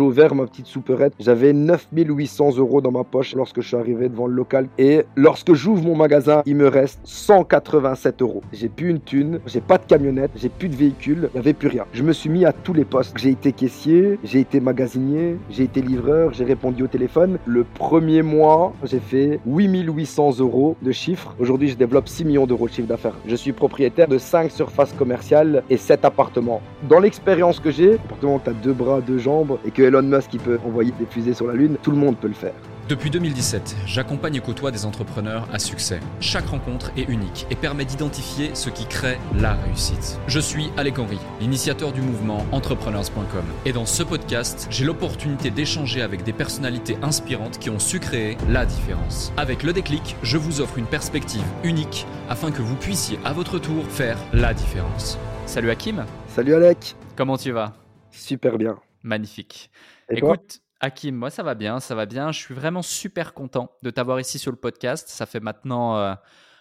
J'ai ouvert ma petite souperette. J'avais 9800 euros dans ma poche lorsque je suis arrivé devant le local. Et lorsque j'ouvre mon magasin, il me reste 187 euros. J'ai plus une thune, j'ai pas de camionnette, j'ai plus de véhicule, il n'y avait plus rien. Je me suis mis à tous les postes. J'ai été caissier, j'ai été magasinier, j'ai été livreur, j'ai répondu au téléphone. Le premier mois, j'ai fait 8800 euros de chiffre. Aujourd'hui, je développe 6 millions d'euros de chiffre d'affaires. Je suis propriétaire de 5 surfaces commerciales et 7 appartements. Dans l'expérience que j'ai, appartement tu as deux bras, deux jambes et que Elon Musk il peut envoyer des fusées sur la Lune, tout le monde peut le faire. Depuis 2017, j'accompagne et côtoie des entrepreneurs à succès. Chaque rencontre est unique et permet d'identifier ce qui crée la réussite. Je suis Alec Henry, l'initiateur du mouvement entrepreneurs.com. Et dans ce podcast, j'ai l'opportunité d'échanger avec des personnalités inspirantes qui ont su créer la différence. Avec le déclic, je vous offre une perspective unique afin que vous puissiez à votre tour faire la différence. Salut Hakim. Salut Alec. Comment tu vas? Super bien. Magnifique. Écoute, Hakim, moi ça va bien, ça va bien. Je suis vraiment super content de t'avoir ici sur le podcast. Ça fait maintenant euh,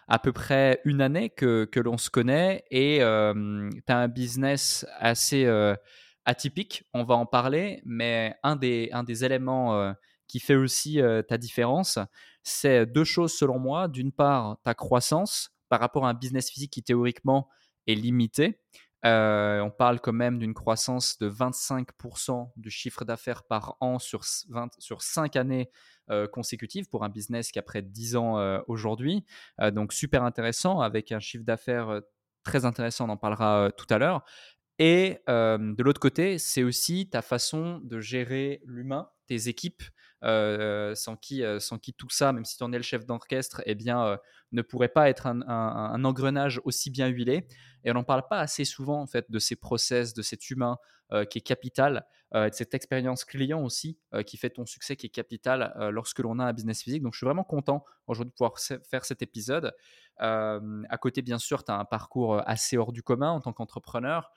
à peu près une année que, que l'on se connaît et euh, tu as un business assez euh, atypique, on va en parler, mais un des, un des éléments qui fait aussi ta différence, c'est deux choses selon moi. D'une part, ta croissance par rapport à un business physique qui théoriquement est limité. Euh, on parle quand même d'une croissance de 25% du chiffre d'affaires par an sur, 20, sur 5 années euh, consécutives pour un business qui a près de 10 ans euh, aujourd'hui. donc super intéressant avec un chiffre d'affaires très intéressant, on en parlera tout à l'heure. Et de l'autre côté, c'est aussi ta façon de gérer l'humain, tes équipes, sans, qui, sans qui tout ça, même si tu en es le chef d'orchestre, eh bien, ne pourrait pas être un, engrenage aussi bien huilé. Et on n'en parle pas assez souvent en fait de ces process, de cet humain qui est capital, de cette expérience client aussi qui fait ton succès, qui est capital lorsque l'on a un business physique. Donc je suis vraiment content aujourd'hui de pouvoir faire cet épisode. à côté, bien sûr, tu as un parcours assez hors du commun en tant qu'entrepreneur.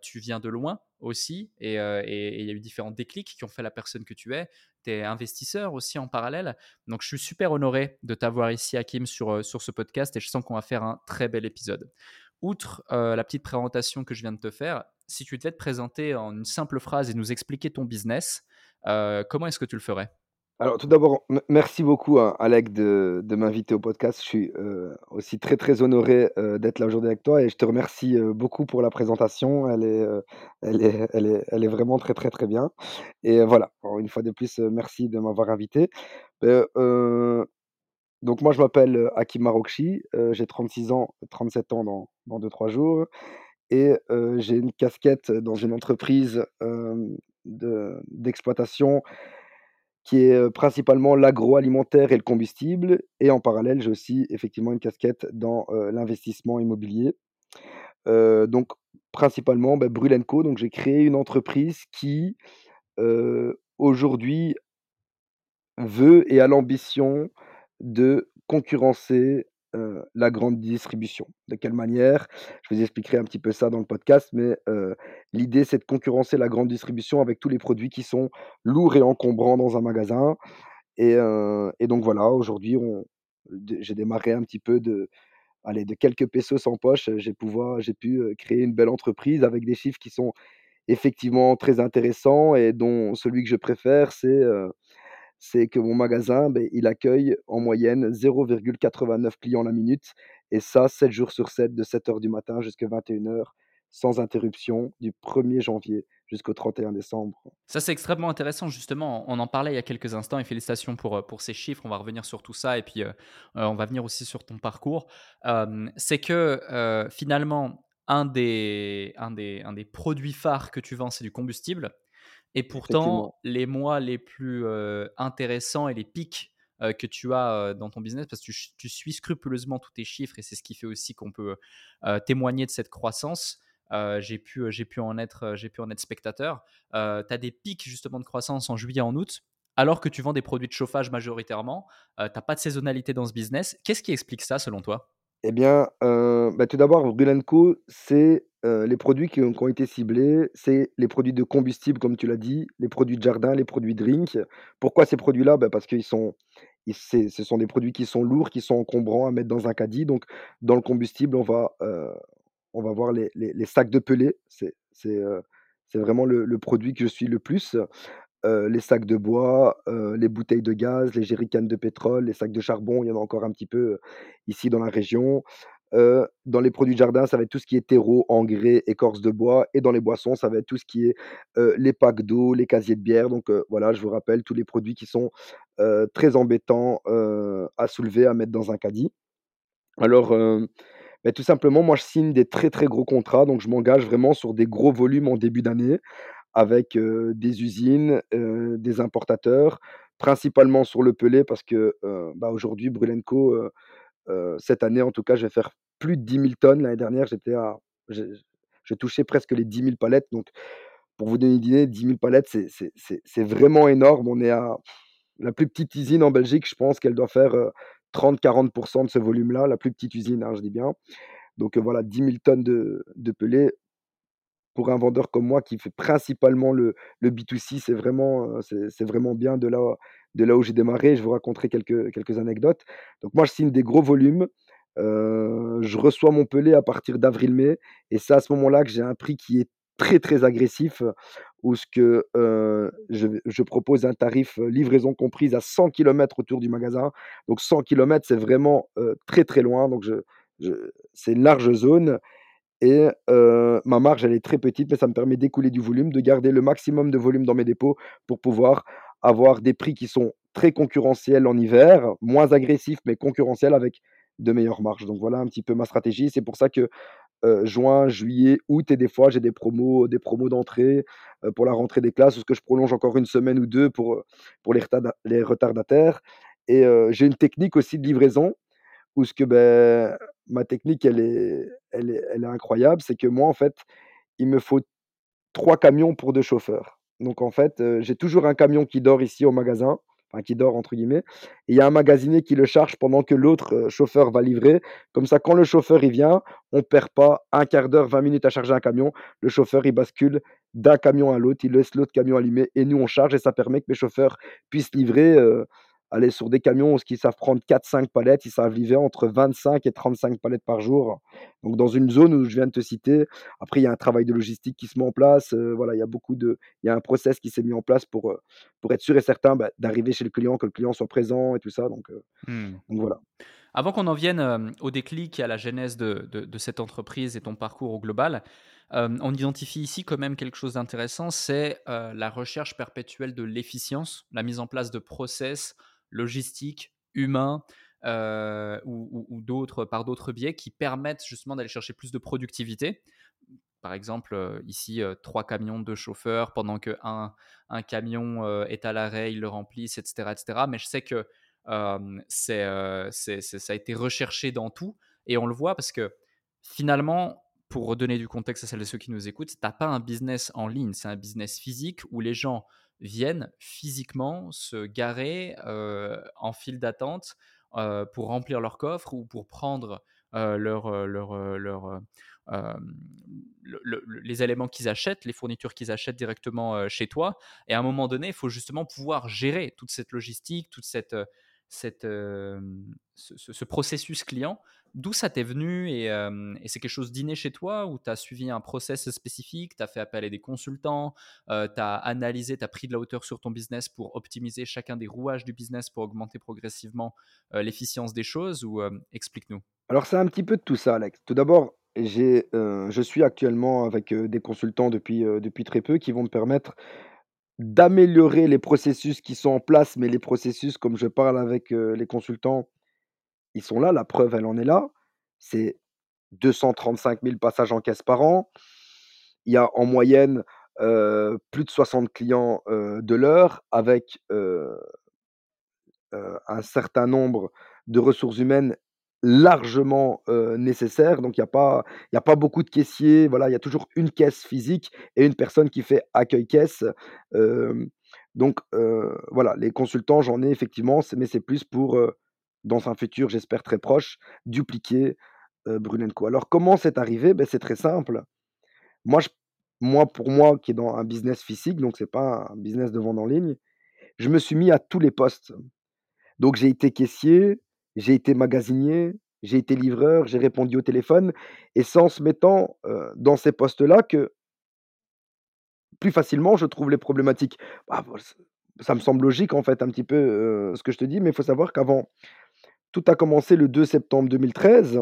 tu viens de loin aussi et il y a eu différents déclics qui ont fait la personne que tu es. Tu es investisseur aussi en parallèle. Donc je suis super honoré de t'avoir ici, Hakim, sur, sur ce podcast et je sens qu'on va faire un très bel épisode outre la petite présentation que je viens de te faire, si tu devais te présenter en une simple phrase et nous expliquer ton business, comment est-ce que tu le ferais? Alors tout d'abord, merci beaucoup à hein, Alec de, m'inviter au podcast. Je suis aussi très très honoré d'être là aujourd'hui avec toi et je te remercie beaucoup pour la présentation. Elle est, elle, est, elle, est, elle est vraiment très très très bien. Et voilà, une fois de plus, merci de m'avoir invité. Donc moi je m'appelle, Hakim Marokchi, j'ai 36 ans, 37 ans dans dans 2-3 jours et j'ai une casquette dans une entreprise, d'exploitation qui est, principalement l'agroalimentaire et le combustible et en parallèle, j'ai aussi effectivement une casquette dans, l'investissement immobilier. donc principalement, bah, Brüel&Co, donc j'ai créé une entreprise qui, aujourd'hui veut et a l'ambition de concurrencer la grande distribution. De quelle manière? Je vous expliquerai un petit peu ça dans le podcast, mais l'idée c'est de concurrencer la grande distribution avec tous les produits qui sont lourds et encombrants dans un magasin. Et, donc voilà, aujourd'hui, j'ai démarré un petit peu de, de quelques pesos en poche. J'ai pu créer une belle entreprise avec des chiffres qui sont effectivement très intéressants et dont celui que je préfère, c'est c'est que mon magasin, ben, il accueille en moyenne 0,89 clients la minute. Et ça, 7 jours sur 7, de 7h du matin jusqu'à 21h, sans interruption, du 1er janvier jusqu'au 31 décembre. Ça, c'est extrêmement intéressant, justement. On en parlait il y a quelques instants et félicitations pour, euh, pour ces chiffres. On va revenir sur tout ça et puis euh, euh, on va venir aussi sur ton parcours. c'est que finalement, un des, un, des, un des produits phares que tu vends, c'est du combustible. Et pourtant, les mois les plus intéressants et les pics que tu as dans ton business, parce que tu, suis scrupuleusement tous tes chiffres et c'est ce qui fait aussi qu'on peut témoigner de cette croissance. j'ai pu, j'ai pu, en être, j'ai pu en être spectateur. tu as des pics justement de croissance en juillet, en août, alors que tu vends des produits de chauffage majoritairement. tu n'as pas de saisonnalité dans ce business. Qu'est-ce qui explique ça selon toi? Eh bien, bah, tout d'abord, Brûle c'est, les produits qui ont été ciblés, c'est les produits de combustible, comme tu l'as dit, les produits de jardin, les produits drink. Pourquoi ces produits-là? Bah, parce qu'ils sont ce sont des produits qui sont lourds, qui sont encombrants à mettre dans un caddie. Donc dans le combustible, on va, on va voir les les sacs de pelés. C'est C'est vraiment le produit que je suis le plus. Les sacs de bois, les bouteilles de gaz, les jerrycans de pétrole, les sacs de charbon, il y en a encore un petit peu, ici dans la région. Heu, dans les produits de jardin, ça va être tout ce qui est terreau, engrais, écorce de bois et dans les boissons, ça va être tout ce qui est, heu, les packs d'eau, les casiers de bière donc heu, voilà, je vous rappelle tous les produits qui sont, très embêtants, à soulever, à mettre dans un caddie. Alors, tout simplement, moi, je signe des très, très gros contrats donc je m'engage vraiment sur des gros volumes en début d'année avec, des usines, des importateurs, principalement sur le pellet parce que, bah, aujourd'hui heu, cette année en tout cas, je vais faire plus de 10 000 tonnes. L'année dernière, j'étais à presque les 10 000 palettes donc pour vous donner une idée, 10 000 palettes, c'est vraiment énorme. On est à la plus petite usine en Belgique, je pense qu'elle doit faire, heu, 30-40% de ce volume-là, la plus petite usine, hein, je dis bien. Donc heu, voilà, 10 000 tonnes de de pour un vendeur comme moi qui fait principalement le le B2C, c'est vraiment, c'est vraiment bien de là de là où j'ai démarré. Je vous raconterai quelques quelques anecdotes. Donc moi, je signe des gros volumes, heu, je reçois mon pellet à partir d'avril-mai et c'est à ce moment-là que j'ai un prix qui est très, très agressif, où ce que, heu, je je propose un tarif, heu, livraison comprise à 100 kilomètres autour du magasin. Donc 100 kilomètres, c'est vraiment, très, très loin donc je je c'est une large zone et ma marge, elle est très petite, mais ça me permet d'écouler du volume, de garder le maximum de volume dans mes dépôts pour pouvoir avoir des prix qui sont très concurrentiels en hiver, moins agressifs, mais concurrentiels avec de meilleures marges. Donc voilà un petit peu ma stratégie. C'est pour ça que, juin, juillet, août et des fois j'ai des promos des promos d'entrée, pour la rentrée des classes, ou ce que je prolonge encore une semaine ou 2 pour, pour les retarda les retardataires et j'ai une technique aussi de livraison où ce que, beh, ma technique, elle est elle est incroyable. C'est que moi, en fait, il me faut 3 camions pour 2 chauffeurs. Donc en fait, j'ai toujours un camion qui dort ici au magasin, enfin «qui dort» entre guillemets et il y a un magasinier qui le charge pendant que l'autre, chauffeur va livrer. Comme ça, quand le chauffeur, il vient, on perd pas un quart d'heure, 20 minutes à charger un camion. Le chauffeur, il bascule d'un camion à l'autre, il laisse l'autre camion allumé et nous, on charge et ça permet que mes chauffeurs puissent livrer, aller sur des camions qui savent prendre 4-5 palettes, ils savent livrer entre 25 et 35 palettes par jour. Donc dans une zone où je viens de te citer, après il y a un travail de logistique qui se met en place, heu, voilà, il y a beaucoup de il y a un process qui s'est mis en place pour, heu, pour être sûr et certain, bah, d'arriver chez le client, que le client soit présent et tout ça donc Mmh. donc voilà. Avant qu'on en vienne, au déclic et à la genèse de de de cette entreprise et ton parcours au global, on identifie ici quand même quelque chose d'intéressant, c'est, la recherche perpétuelle de l'efficience, la mise en place de process logistiques, humains, heu, ou d'autres par d'autres biais qui permettent justement d'aller chercher plus de productivité. Par exemple, heu, ici, heu, 3 camions, 2 chauffeurs pendant qu'un un camion, heu, est à l'arrêt, ils le remplissent et cetera et cetera. Mais je sais que, c'est, c'est ça a été recherché dans tout et on le voit parce que finalement, pour redonner du contexte à celles et ceux qui nous écoutent, tu as pas un business en ligne, c'est un business physique où les gens viennent physiquement se garer, en file d'attente, pour remplir leur coffre ou pour prendre, le les éléments qu'ils achètent, les fournitures qu'ils achètent directement, chez toi et à un moment donné, il faut justement pouvoir gérer toute cette logistique, toute cette, cette, ce processus client. D'où ça t'est venu et c'est quelque chose d'inné chez toi ou tu as suivi un process spécifique, tu as fait appel à des consultants, heu, tu as analysé, tu as pris de la hauteur sur ton business pour optimiser chacun des rouages du business pour augmenter progressivement, l'efficience des choses ou, explique-nous? Alors c'est un petit peu de tout ça, Alex. Tout d'abord, je suis actuellement avec, des consultants depuis, depuis très peu qui vont me permettre d'améliorer les processus qui sont en place, mais les processus comme je parle avec, les consultants, ils sont là, la preuve elle en est là. C'est 235 000 passages en caisse par an. Il y a en moyenne, plus de 60 clients, de l'heure avec, un certain nombre de ressources humaines largement, nécessaires. Donc il y a pas a pas beaucoup de caissiers, voilà, il y a toujours une caisse physique et une personne qui fait accueil caisse. Hem, donc voilà, les consultants, j'en ai effectivement, mais c'est plus pour, dans un futur, j'espère très proche, dupliquer, heu, Brunel& Co. Alors comment c'est arrivé? Beh, c'est très simple. Moi, pour moi qui est dans un business physique, donc c'est pas un business de vente en ligne, je me suis mis à tous les postes. Donc j'ai été caissier, j'ai été magasinier, j'ai été livreur, j'ai répondu au téléphone et c'est en se mettant, dans ces postes-là que plus facilement, je trouve les problématiques. Bah, ça me semble logique, en fait, un petit peu, ce que je te dis, mais il faut savoir qu'avant tout a commencé le 2 septembre 2013.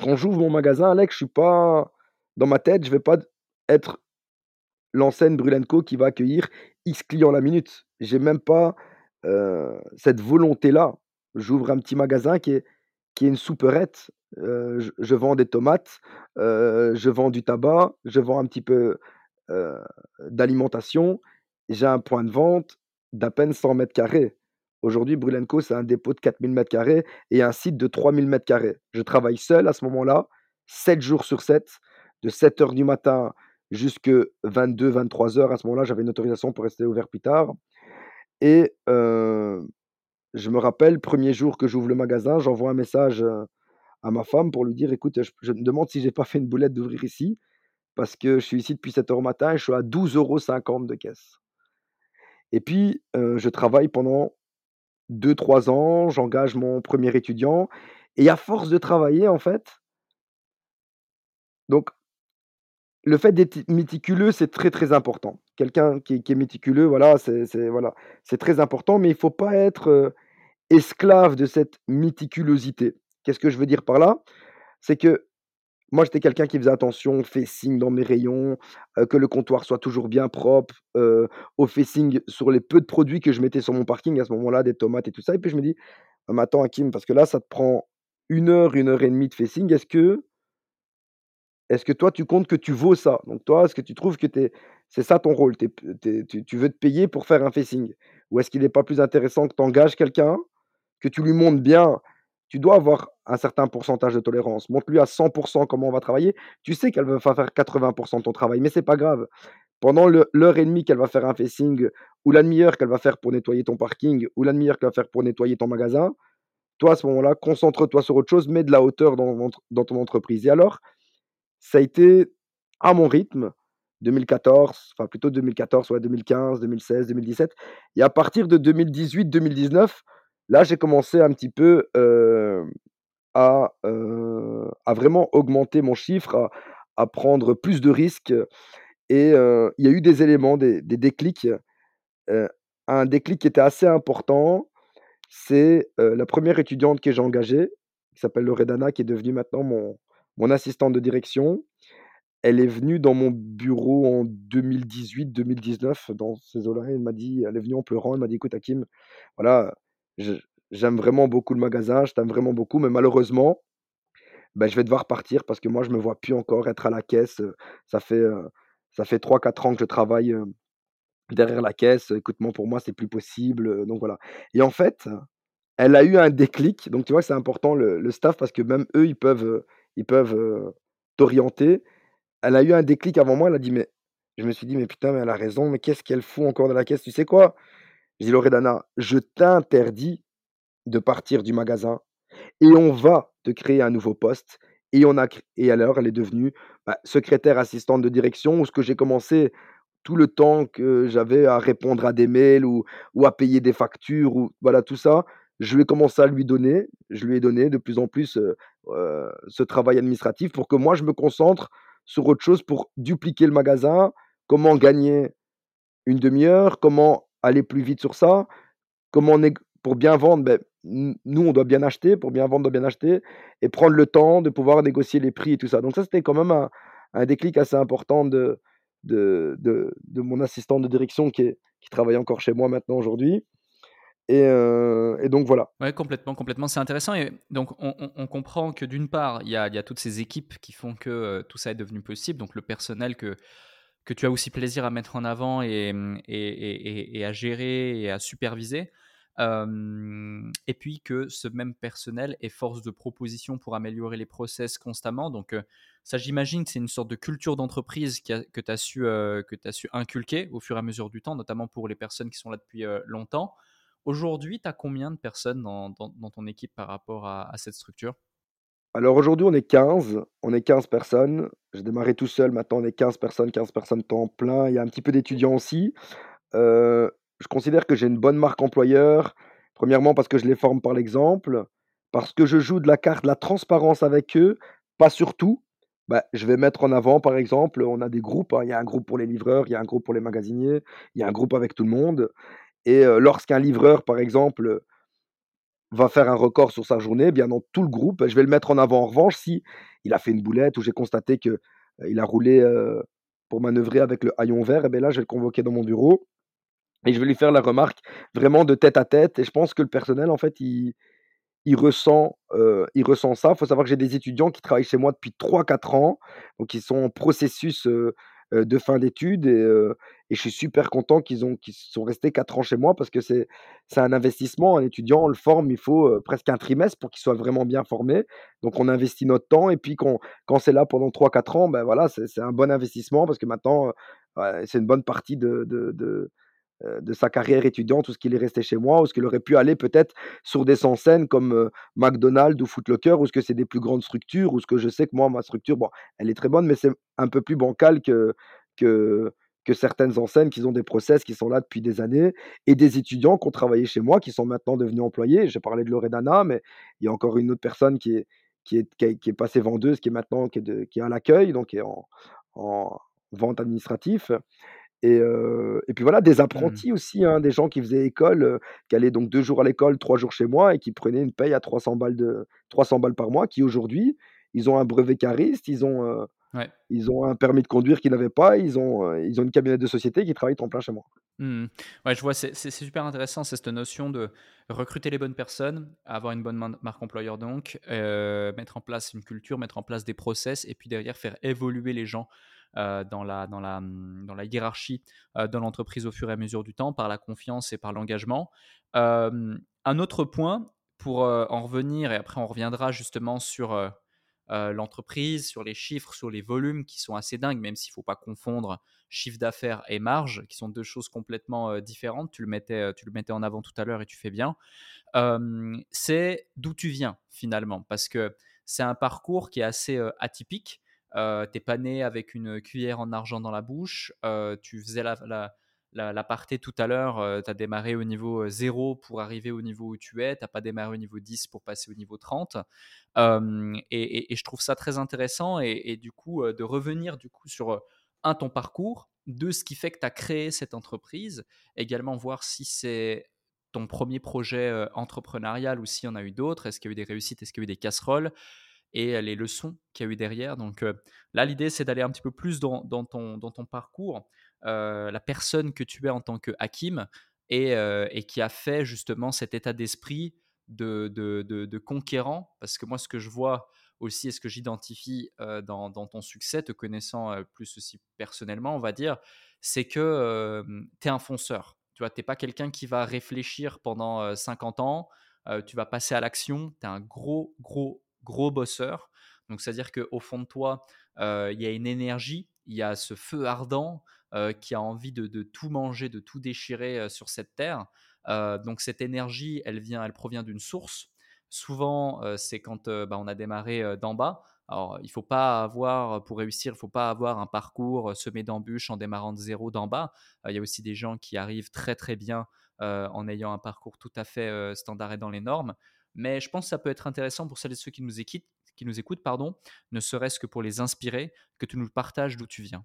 Quand j'ouvre mon magasin, Alex, je suis pas dans ma tête, je vais pas être l'enseigne Brûle Co qui va accueillir X clients la minute. J'ai même pas, heu, cette volonté-là. J'ouvre un petit magasin qui est qui est une souperette. Heu, je vends des tomates, heu, je vends du tabac, je vends un petit peu, d'alimentation. J'ai un point de vente d'à peine 100 carrés. Aujourd'hui, Brûle Co, c'est un dépôt de 4000 carrés et un site de 3000 carrés. Je travaille seul à ce moment-là, 7 jours sur 7, de 7:00 du matin jusque 22-23:00. À ce moment-là, j'avais une autorisation pour rester ouvert plus tard et heu, je me rappelle, premier jour que j'ouvre le magasin, j'envoie un message, heu, à ma femme pour lui dire: «Écoute, je me demande si j'ai pas fait une boulette d'ouvrir ici, parce que je suis ici depuis 7:00 au matin et je suis à 12,50 € de caisse». Et puis, heu, je travaille pendant 2-3 ans, j'engage mon premier étudiant et à force de travailler, en fait donc le fait d'être méticuleux, c'est très, très important. Quelqu'un qui est méticuleux, voilà, c'est voilà, très important, mais il faut pas être, esclave de cette méticulosité. Qu'est-ce que je veux dire par là? C'est que moi, j'étais quelqu'un qui faisait attention au facing dans mes rayons, que le comptoir soit toujours bien propre, heu, au facing sur les peu de produits que je mettais sur mon parking à ce moment-là, des tomates et tout ça et puis je me dis: «Mais attends Hakim, parce que là, ça te prend 1 heure, 1 heure et demie de facing. Est-ce que est-ce que toi, tu comptes que tu vaux ça? Donc toi, est-ce que tu trouves que c'est ça ton rôle? Tu tu veux te payer pour faire un facing? Ou est-ce qu'il n'est pas plus intéressant que tu engages quelqu'un, que tu lui montres bien tu dois avoir un certain pourcentage de tolérance. Montre-lui à 100% comment on va travailler. Tu sais qu'elle va faire 80% de ton travail, mais c'est pas grave. Pendant l'heure et demie qu'elle va faire un facing ou la demi-heure qu'elle va faire pour nettoyer ton parking ou la demi-heure qu'elle va faire pour nettoyer ton magasin, toi, à ce moment-là, concentre-toi sur autre chose, mets de la hauteur dans dans ton entreprise et alors ça a été à mon rythme, 2014, enfin plutôt 2014, ouais, 2015, 2016, 2017 et à partir de 2018-2019, là, j'ai commencé un petit peu, à, vraiment augmenter mon chiffre, à prendre plus de risques et il y a eu des éléments, des déclics, un déclic qui était assez important, c'est, la première étudiante que j'ai engagée, qui s'appelle Loredana, qui est devenue maintenant mon mon assistante de direction. Elle est venue dans mon bureau en 2018-2019 dans ces eaux-là. Elle m'a dit elle est venue en pleurant, elle m'a dit: «Écoute Hakim, voilà, j'aime vraiment beaucoup le magasin, je t'aime vraiment beaucoup, mais malheureusement, bah, je vais devoir partir parce que moi je me vois plus encore être à la caisse, ça fait, ça fait 3-4 ans que je travaille, derrière la caisse. Écoute, moi, pour moi, c'est plus possible, donc voilà» et en fait, elle a eu un déclic, donc tu vois, c'est important le le staff parce que même eux, ils peuvent, ils peuvent, t'orienter. Elle a eu un déclic avant moi, elle a dit: «Mais» je me suis dit: «Mais putain, mais elle a raison, mais qu'est-ce qu'elle fout encore dans la caisse? Tu sais quoi?» J'ai dit: «Loredana, je t'interdis de partir du magasin et on va te créer un nouveau poste» et on a et alors elle est devenue, bah, secrétaire assistante de direction où ce que j'ai commencé tout le temps que j'avais à répondre à des mails ou à payer des factures ou voilà tout ça, je vais commencer à lui donner. Je lui ai donné de plus en plus, heu heu, ce travail administratif pour que moi je me concentre sur autre chose pour dupliquer le magasin. Comment gagner une demi heure? Comment aller plus vite sur ça? Comment nég pour bien vendre, beh, n nous, on doit bien acheter, pour bien vendre, on doit bien acheter et prendre le temps de pouvoir négocier les prix et tout ça. Donc ça, c'était quand même un déclic assez important de de de mon assistante de direction qui est travaille encore chez moi maintenant aujourd'hui et et donc voilà. Ouais, complètement, complètement. C'est intéressant et donc on on on comprend que d'une part, il y a toutes ces équipes qui font que, heu, tout ça est devenu possible, donc le personnel que que tu as aussi plaisir à mettre en avant et mmh à gérer et à superviser. Et puis que ce même personnel est force de proposition pour améliorer les process constamment donc ça j'imagine que c'est une sorte de culture d'entreprise que tu as su, inculquer au fur et à mesure du temps, notamment pour les personnes qui sont là depuis, longtemps. Aujourd'hui, tu as combien de personnes dans ton équipe par rapport à cette structure? Alors aujourd'hui, on est 15, on est 15 personnes. J'ai démarré tout seul, maintenant on est 15 personnes, 15 personnes temps plein. Il y a un petit peu d'étudiants aussi. Heu, je considère que j'ai une bonne marque employeur. Premièrement parce que je les forme par l'exemple, parce que je joue de la carte de la transparence avec eux, pas sur tout. Bah, je vais mettre en avant, par exemple, on a des groupes, hein. Il y a un groupe pour les livreurs, il y a un groupe pour les magasiniers, il y a un groupe avec tout le monde et heu, lorsqu'un livreur, par exemple, va faire un record sur sa journée, eh bien dans tout le groupe, je vais le mettre en avant. En revanche, si il a fait une boulette ou j'ai constaté que, heu, il a roulé, heu, pour manœuvrer avec le haillon vert et beh, là, je vais le convoquer dans mon bureau et je vais lui faire la remarque vraiment de tête à tête et je pense que le personnel, en fait, il ressent, heu, il ressent ça. Il faut savoir que j'ai des étudiants qui travaillent chez moi depuis 3-4 ans, donc ils sont en processus, de fin d'études et je suis super content qu'ils ont qu'ils sont restés 4 ans chez moi parce que c'est c'est un investissement. Un étudiant, on le forme, il faut, presque un trimestre pour qu'il soit vraiment bien formé. Donc on investit notre temps et puis quand quand c'est là pendant 3-4 ans, ben voilà, c'est un bon investissement parce que maintenant, c'est une bonne partie de de sa carrière étudiante, où ce qu'il est resté chez moi, où ce qu'il aurait pu aller peut-être sur des enseignes comme, heu, McDonald's ou Foot Locker, où ce que c'est des plus grandes structures, où ce que je sais que moi, ma structure, bon, elle est très bonne, mais c'est un peu plus bancal que que que certaines enseignes qui ont des process qui sont là depuis des années et des étudiants qui ont travaillé chez moi, qui sont maintenant devenus employés. J'ai parlé de Loredana, mais il y a encore une autre personne qui est qui est qui est passée vendeuse, qui est maintenant qui est qui est à l'accueil, donc qui est en en vente administratif et puis voilà, des Mmh. apprentis aussi, hein, des gens qui faisaient école, qui allaient donc 2 jours à l'école, 3 jours chez moi et qui prenaient une paye à 300 balles de 300 balles par mois, qui aujourd'hui, ils ont un brevet cariste, ils ont, Ouais. ils ont un permis de conduire qu'ils n'avaient pas, ils ont, ils ont une camionnette de société qui travaillent temps plein chez moi. Mmh Ouais, je vois, c'est super intéressant, c'est cette notion de recruter les bonnes personnes, avoir une bonne marque employeur donc, mettre en place une culture, mettre en place des process et puis derrière faire évoluer les gens, heu, dans la dans la, mmh, dans la hiérarchie, heu, de l'entreprise au fur et à mesure du temps par la confiance et par l'engagement. Un autre point pour, heu, en revenir et après on reviendra justement sur, heu, l'entreprise, sur les chiffres, sur les volumes qui sont assez dingues, même s'il ne faut pas confondre chiffre d'affaires et marge, qui sont deux choses complètement euh, différentes. Tu le, mettais, euh, tu le mettais en avant tout à l'heure et tu fais bien. Euh, c'est d'où tu viens finalement, parce que c'est un parcours qui est assez euh, atypique. Euh, t'es pas né avec une cuillère en argent dans la bouche. Euh, tu faisais la, la, la, partie tout à l'heure. Euh, tu as démarré au niveau 0 pour arriver au niveau où tu es. Tu pas démarré au niveau 10 pour passer au niveau 30. Euh, et, je trouve ça très intéressant. Et, du coup, de revenir du coup sur un, ton parcours, deux, ce qui fait que tu as créé cette entreprise, également voir si c'est ton premier projet euh, entrepreneurial ou s'il y en a eu d'autres, est-ce qu'il y a eu des réussites, est-ce qu'il y a eu des casseroles? Et les leçons qu'il y a eu derrière. Donc euh, là, l'idée, c'est d'aller un petit peu plus dans, dans, ton, dans ton parcours, euh, la personne que tu es en tant que Hakim et, euh, et qui a fait justement cet état d'esprit de, de, de, conquérant. Parce que moi, ce que je vois aussi et ce que j'identifie dans, dans, ton succès, te connaissant plus aussi personnellement, on va dire, c'est que tu es un fonceur. Tu vois, tu n'es pas quelqu'un qui va réfléchir pendant euh, 50 ans, tu vas passer à l'action, tu es un gros, gros, gros bosseur. Donc, c'est-à-dire qu'au fond de toi, euh, il y a une énergie, il y a ce feu ardent euh, qui a envie de, de, tout manger, de tout déchirer euh, sur cette terre. Donc, cette énergie, elle, vient, elle provient d'une source. Souvent, c'est quand bah, on a démarré d'en bas. Alors, il faut pas avoir, pour réussir, il faut pas avoir un parcours semé d'embûches en démarrant de zéro d'en bas. Il y a aussi des gens qui arrivent très très bien en ayant un parcours tout à fait standard et dans les normes. Mais je pense que ça peut être intéressant pour celles et ceux qui nous écoutent, pardon, ne serait-ce que pour les inspirer, que tu nous partages d'où tu viens.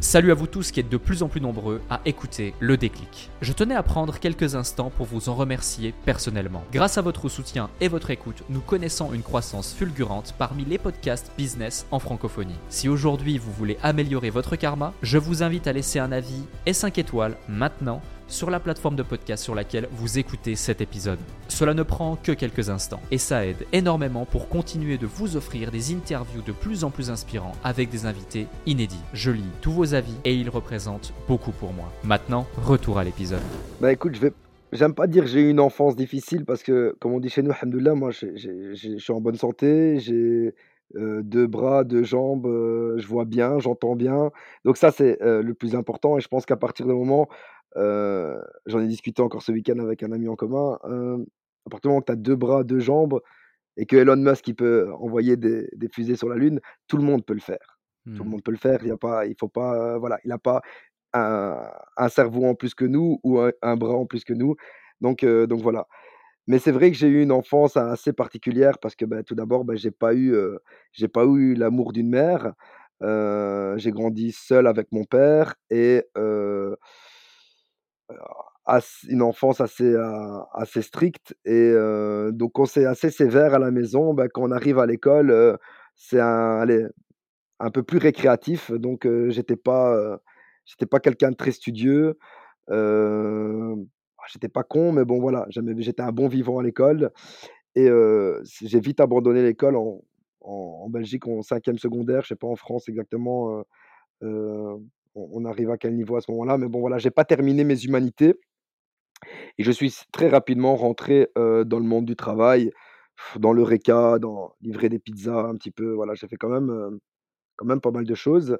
Salut à vous tous qui êtes de plus en plus nombreux à écouter le déclic. Je tenais à prendre quelques instants pour vous en remercier personnellement. Grâce à votre soutien et votre écoute, nous connaissons une croissance fulgurante parmi les podcasts business en francophonie. Si aujourd'hui vous voulez améliorer votre karma, je vous invite à laisser un avis et 5 étoiles maintenant sur la plateforme de podcast sur laquelle vous écoutez cet épisode. Cela ne prend que quelques instants et ça aide énormément pour continuer de vous offrir des interviews de plus en plus inspirants avec des invités inédits. Je lis tous vos avis et ils représentent beaucoup pour moi. Maintenant, retour à l'épisode. Bah écoute, je vais j'aime pas dire j'ai eu une enfance difficile parce que, comme on dit chez nous, alhamdoulilah, moi je suis en bonne santé, j'ai, heu, 2 bras, 2 jambes, je vois bien, j'entends bien. Donc ça, c'est, le plus important et je pense qu'à partir du moment, j'en ai discuté encore ce week-end avec un ami en commun, à partir du moment que tu as 2 bras, 2 jambes et que Elon Musk, il peut envoyer des des fusées sur la Lune, tout le monde peut le faire. Tout le Hmm. monde peut le faire, il y a pas il faut pas, voilà, il a pas un un cerveau en plus que nous ou un un bras en plus que nous. Donc donc voilà. Mais c'est vrai que j'ai eu une enfance assez particulière parce que, bah, tout d'abord, bah, j'ai pas eu, eu l'amour d'une mère. J'ai grandi seul avec mon père et une enfance assez, assez stricte et donc quand c'est assez sévère à la maison, bah, quand on arrive à l'école, c'est un un peu plus récréatif donc heu, j'étais pas, pas quelqu'un de très studieux. J'étais pas con, mais bon voilà, j'étais un bon vivant à l'école et j'ai vite abandonné l'école en en en Belgique en 5e secondaire, je sais pas en France exactement, on arrive à quel niveau à ce moment-là, mais bon voilà, j'ai pas terminé mes humanités et je suis très rapidement rentré, dans le monde du travail, dans l'EURECA, dans livrer des pizzas un petit peu, voilà, j'ai fait quand même, quand même pas mal de choses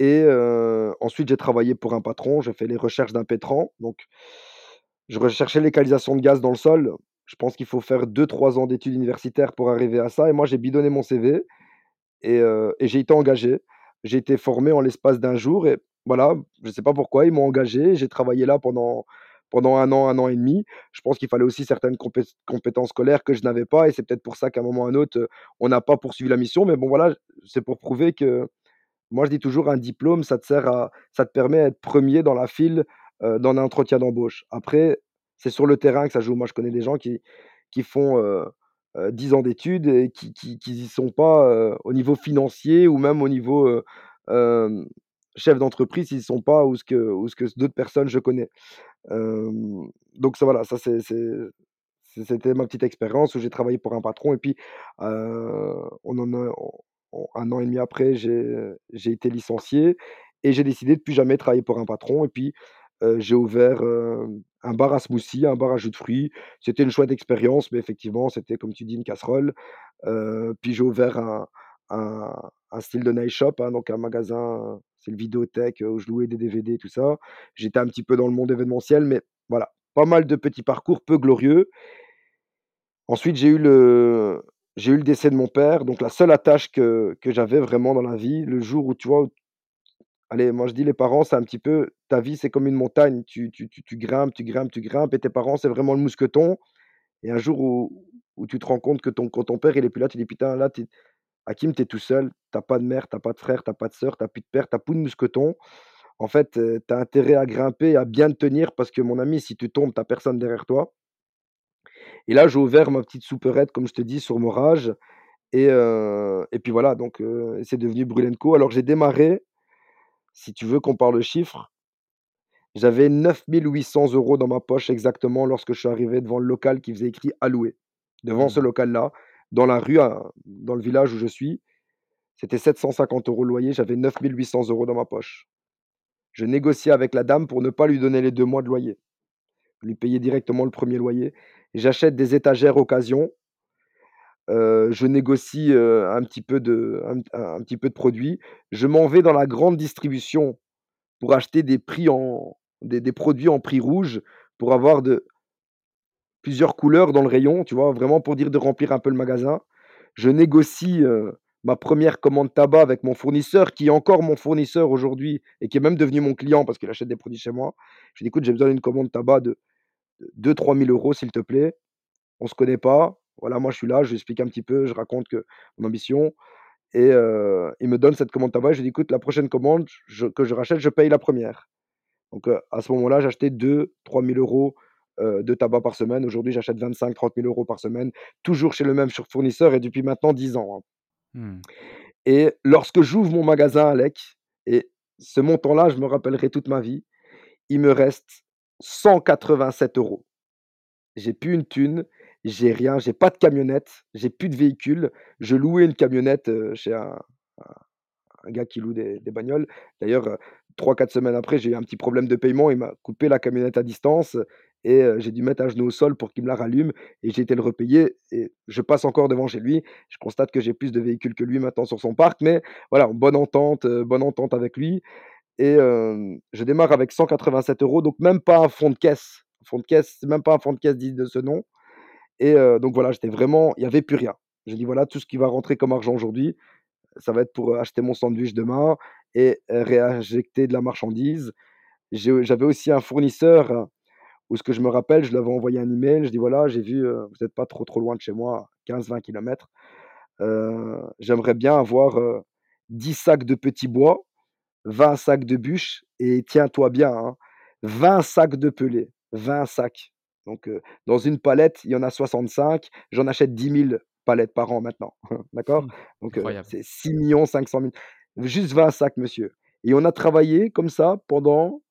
et ensuite j'ai travaillé pour un patron, j'ai fait les recherches d'impétrants, donc je recherchais localisation de gaz dans le sol. Je pense qu'il faut faire 2-3 ans d'études universitaires pour arriver à ça et moi j'ai bidonné mon CV et heu et j'ai été engagé. J'ai été formé en l'espace d'un jour et voilà, je sais pas pourquoi, ils m'ont engagé. J'ai travaillé là pendant pendant 1 an, 1 an et demi. Je pense qu'il fallait aussi certaines compé compétences scolaires que je n'avais pas et c'est peut-être pour ça qu'à un moment ou à un autre, on n'a pas poursuivi la mission, mais bon voilà, c'est pour prouver que moi je dis toujours: «Un diplôme, ça te sert à ça te permet à être 1er dans la file, heu, d'un entretien d'embauche». Après, c'est sur le terrain que ça joue. Moi, je connais des gens qui qui font, heu, 10 ans d'études et qui qui qui y sont pas, au niveau financier ou même au niveau, chef d'entreprise, ils y sont pas où ce que où ce que d'autres personnes je connais. Donc ça voilà, ça c'est c'était ma petite expérience où j'ai travaillé pour un patron et puis, on en a 1 an et demi après, j'ai j'ai été licencié et j'ai décidé de plus jamais travailler pour un patron et puis, heu, j'ai ouvert, un bar à smoothie, un bar à jus de fruits. C'était une chouette expérience, mais effectivement, c'était comme tu dis une casserole. Heu, puis j'ai ouvert un un style de night shop, hein, donc un magasin, c'est le vidéothèque où je louais des DVD tout ça. J'étais un petit peu dans le monde événementiel, mais voilà, pas mal de petits parcours peu glorieux. Ensuite, j'ai eu le j'ai eu le décès de mon père, donc la seule attache que que j'avais vraiment dans la vie, le jour où tu vois, allez, moi je dis les parents, c'est un petit peu ta vie, c'est comme une montagne, tu tu tu tu grimpes, tu grimpes, tu grimpes et tes parents, c'est vraiment le mousqueton et un jour où où tu te rends compte que ton quand ton père il est plus là, tu dis: «Putain là, es Hakim, tu es tout seul, tu as pas de mère, tu as pas de frère, tu as pas de sœur, tu as plus de père, tu as plus de mousqueton. En fait, heu, tu as intérêt à grimper, à bien tenir parce que mon ami, si tu tombes, tu as personne derrière toi». Et là, j'ai ouvert ma petite supérette, comme je te dis, sur Morage et heu et puis voilà, donc heu, c'est devenu Brûle& Co. Alors j'ai démarré, si tu veux qu'on parle chiffres, j'avais 9 800 € dans ma poche exactement lorsque je suis arrivé devant le local qui faisait écrit «À louer». Devant ce Mmh. local-là, dans la rue, dans le village où je suis, c'était 750 € le loyer, j'avais 9 800 € dans ma poche. Je négociais avec la dame pour ne pas lui donner les 2 mois de loyer. Je lui payais directement le 1er loyer. J'achète des étagères occasion je négocie, un petit peu de un petit peu de produits. Je m'en vais dans la grande distribution pour acheter des prix en des des produits en prix rouge pour avoir de plusieurs couleurs dans le rayon, tu vois? Vraiment pour dire de remplir un peu le magasin. Je négocie, ma 1re commande tabac avec mon fournisseur qui est encore mon fournisseur aujourd'hui et qui est même devenu mon client parce qu'il achète des produits chez moi. Je lui dis: «Écoute, j'ai besoin d'une commande tabac de de 2-3 000 € s'il te plaît. On se connaît pas. Voilà, moi je suis là», je lui explique un petit peu, je raconte que mon ambition et il me donne cette commande tabac. Je lui dis: «Écoute, la prochaine commande je que je rachète, je paye la 1re». Donc à ce moment-là, j'achetais 2-3 000 €, heu, de tabac par semaine. Aujourd'hui, j'achète 25-30 000 € par semaine, toujours chez le même fournisseur et depuis maintenant 10 ans, hein. Mmh. Et lorsque j'ouvre mon magasin Alec et ce montant-là, je me rappellerai toute ma vie, il me reste 187 €. J'ai plus une thune, j'ai rien, j'ai pas de camionnette, j'ai plus de véhicule. Je louais une camionnette, chez un un un gars qui loue des bagnoles. D'ailleurs, heu, 3-4 semaines après, j'ai eu un petit problème de paiement, il m'a coupé la camionnette à distance et j'ai dû mettre à genoux au sol pour qu'il me la rallume et j'ai été le repayer et je passe encore devant chez lui. Je constate que j'ai plus de véhicules que lui maintenant sur son parc, mais voilà, bonne entente, bonne entente avec lui et je démarre avec 187 €, donc même pas un fonds de caisse. Fonds de caisse, même pas un fonds de caisse digne de ce nom et donc voilà, j'étais vraiment il y avait plus rien. J'ai dit: «Voilà, tout ce qui va rentrer comme argent aujourd'hui, ça va être pour, acheter mon sandwich demain et réinjecter de la marchandise». J'avais aussi un fournisseur où ce que je me rappelle, je lui avais envoyé un email, je dis: «Voilà, j'ai vu, vous êtes pas trop, trop loin de chez moi, 15-20 kilomètres. Heu, j'aimerais bien avoir, heu, 10 sacs de petits bois, 20 sacs de bûches et tiens-toi bien, hein, 20 sacs de pellets, 20 sacs». Donc, dans une palette, il y en a 65, j'en achète 10 000 palettes par an maintenant, d'accord? Mmh. Donc, Incroyable. c'est 6 500 000 juste 20 sacs monsieur et on a travaillé comme ça pendant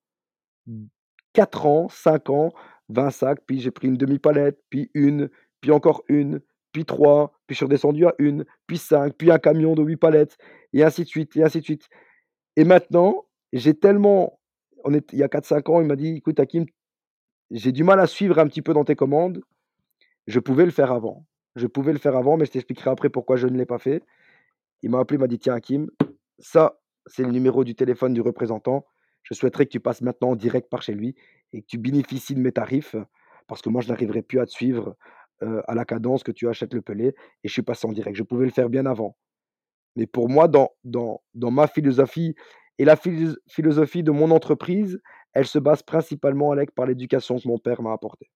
4 ans, 5 ans, 20 sacs, puis j'ai pris une demi-palette, puis une, puis encore une, puis 3, puis je suis redescendu à une, puis 5, puis un camion de 8 palettes et ainsi de suite et ainsi de suite et maintenant, j'ai tellement on est il y a 4-5 ans, il m'a dit: «Écoute Hakim, j'ai du mal à suivre un petit peu dans tes commandes». Je pouvais le faire avant. Je pouvais le faire avant, mais je t'expliquerai après pourquoi je ne l'ai pas fait. Il m'a appelé, il m'a dit: «Tiens Hakim, ça, c'est le numéro du téléphone du représentant. Je souhaiterais que tu passes maintenant en direct par chez lui et que tu bénéficies de mes tarifs, parce que moi je n'arriverai plus à te suivre, heu, à la cadence que tu achètes le pellet» et je suis passé en direct. Je pouvais le faire bien avant. Mais pour moi, dans dans dans ma philosophie et la philos philosophie de mon entreprise, elle se base principalement, Alec, par l'éducation que mon père m'a apportée.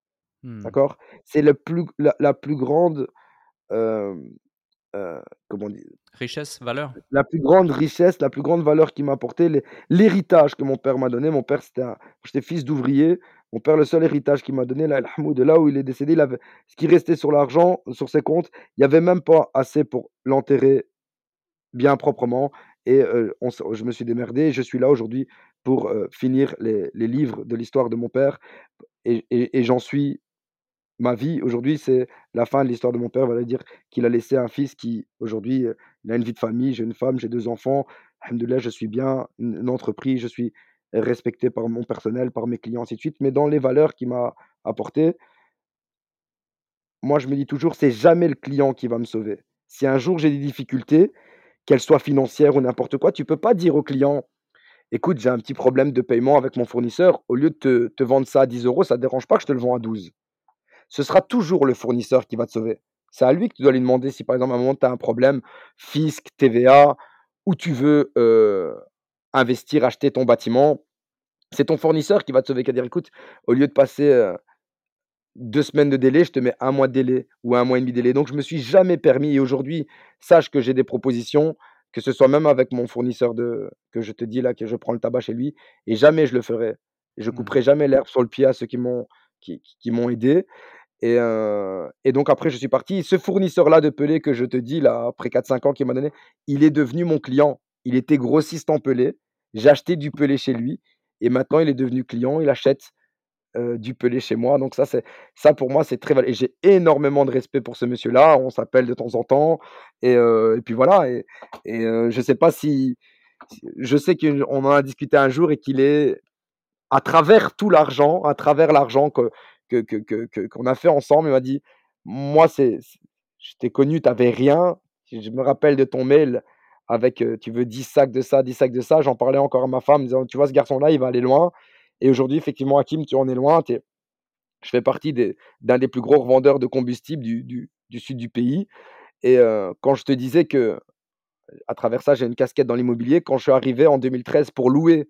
Mmh. D'accord? C'est le plus la la plus grande, heu, comment dire? Richesse, valeur? La plus grande richesse, la plus grande valeur qu'il m'a apporté, l'hé l'héritage que mon père m'a donné. Mon père, c'était un j'étais fils d'ouvrier. Mon père, le seul héritage qu'il m'a donné, là, de là où il est décédé, il avait ce qui restait sur l'argent, sur ses comptes, il y avait même pas assez pour l'enterrer bien proprement et on je me suis démerdé et je suis là aujourd'hui pour, finir les livres de l'histoire de mon père et j'en suis Ma vie aujourd'hui, c'est la fin de l'histoire de mon père, voilà dire qu'il a laissé un fils qui aujourd'hui, il a une vie de famille, j'ai une femme, j'ai 2 enfants. Alhamdoulilah, je suis bien, une une entreprise, je suis respecté par mon personnel, par mes clients, ainsi de suite. Mais dans les valeurs qu'il m'a apportées, moi je me dis toujours: «C'est jamais le client qui va me sauver». Si un jour j'ai des difficultés, qu'elles soient financières ou n'importe quoi, tu peux pas dire au client: «Écoute, j'ai un petit problème de paiement avec mon fournisseur, au lieu de te te vendre ça à 10 euros, ça te dérange pas que je te le vends à 12?» ce sera toujours le fournisseur qui va te sauver. C'est à lui que tu dois lui demander si, par exemple, à un moment, tu as un problème, fisc, TVA, ou tu veux euh, investir, acheter ton bâtiment. C'est ton fournisseur qui va te sauver, qui va dire, écoute, au lieu de passer euh, deux semaines de délai, je te mets un mois de délai ou un mois et demi de délai. Donc, je me suis jamais permis, et aujourd'hui, sache que j'ai des propositions, que ce soit même avec mon fournisseur de, que je te dis là, que je prends le tabac chez lui, et jamais je le ferai. Je Mmh. couperai jamais l'herbe sur le pied à ceux qui m'ont qui, qui m'ont aidé. Et, heu et donc après je suis parti. Ce fournisseur-là de pellets que je te dis là, après 4-5 ans qu'il m'a donné, il est devenu mon client. Il était grossiste en pellets. J'ai acheté du pellet chez lui et maintenant il est devenu client. Il achète, heu, du pellet chez moi. Donc ça c'est ça pour moi c'est très val et j'ai énormément de respect pour ce monsieur-là. On s'appelle de temps en temps et heu et puis voilà et et heu, je sais pas si je sais qu'on en a discuté un jour et qu'il est à travers tout l'argent, à travers l'argent que que que que que qu'on a fait ensemble, il m'a dit: «Moi, c'est je t'ai connu, tu avais rien. Je me rappelle de ton mail avec, heu, tu veux 10 sacs de ça, 10 sacs de ça». J'en parlais encore à ma femme disant: «Tu vois ce garçon-là, il va aller loin» et aujourd'hui, effectivement, Hakim, tu en es loin. Je fais partie d'un des plus gros revendeurs de combustible du sud du pays et heu, quand je te disais que à travers ça, j'ai une casquette dans l'immobilier, quand je suis arrivé en 2013 pour louer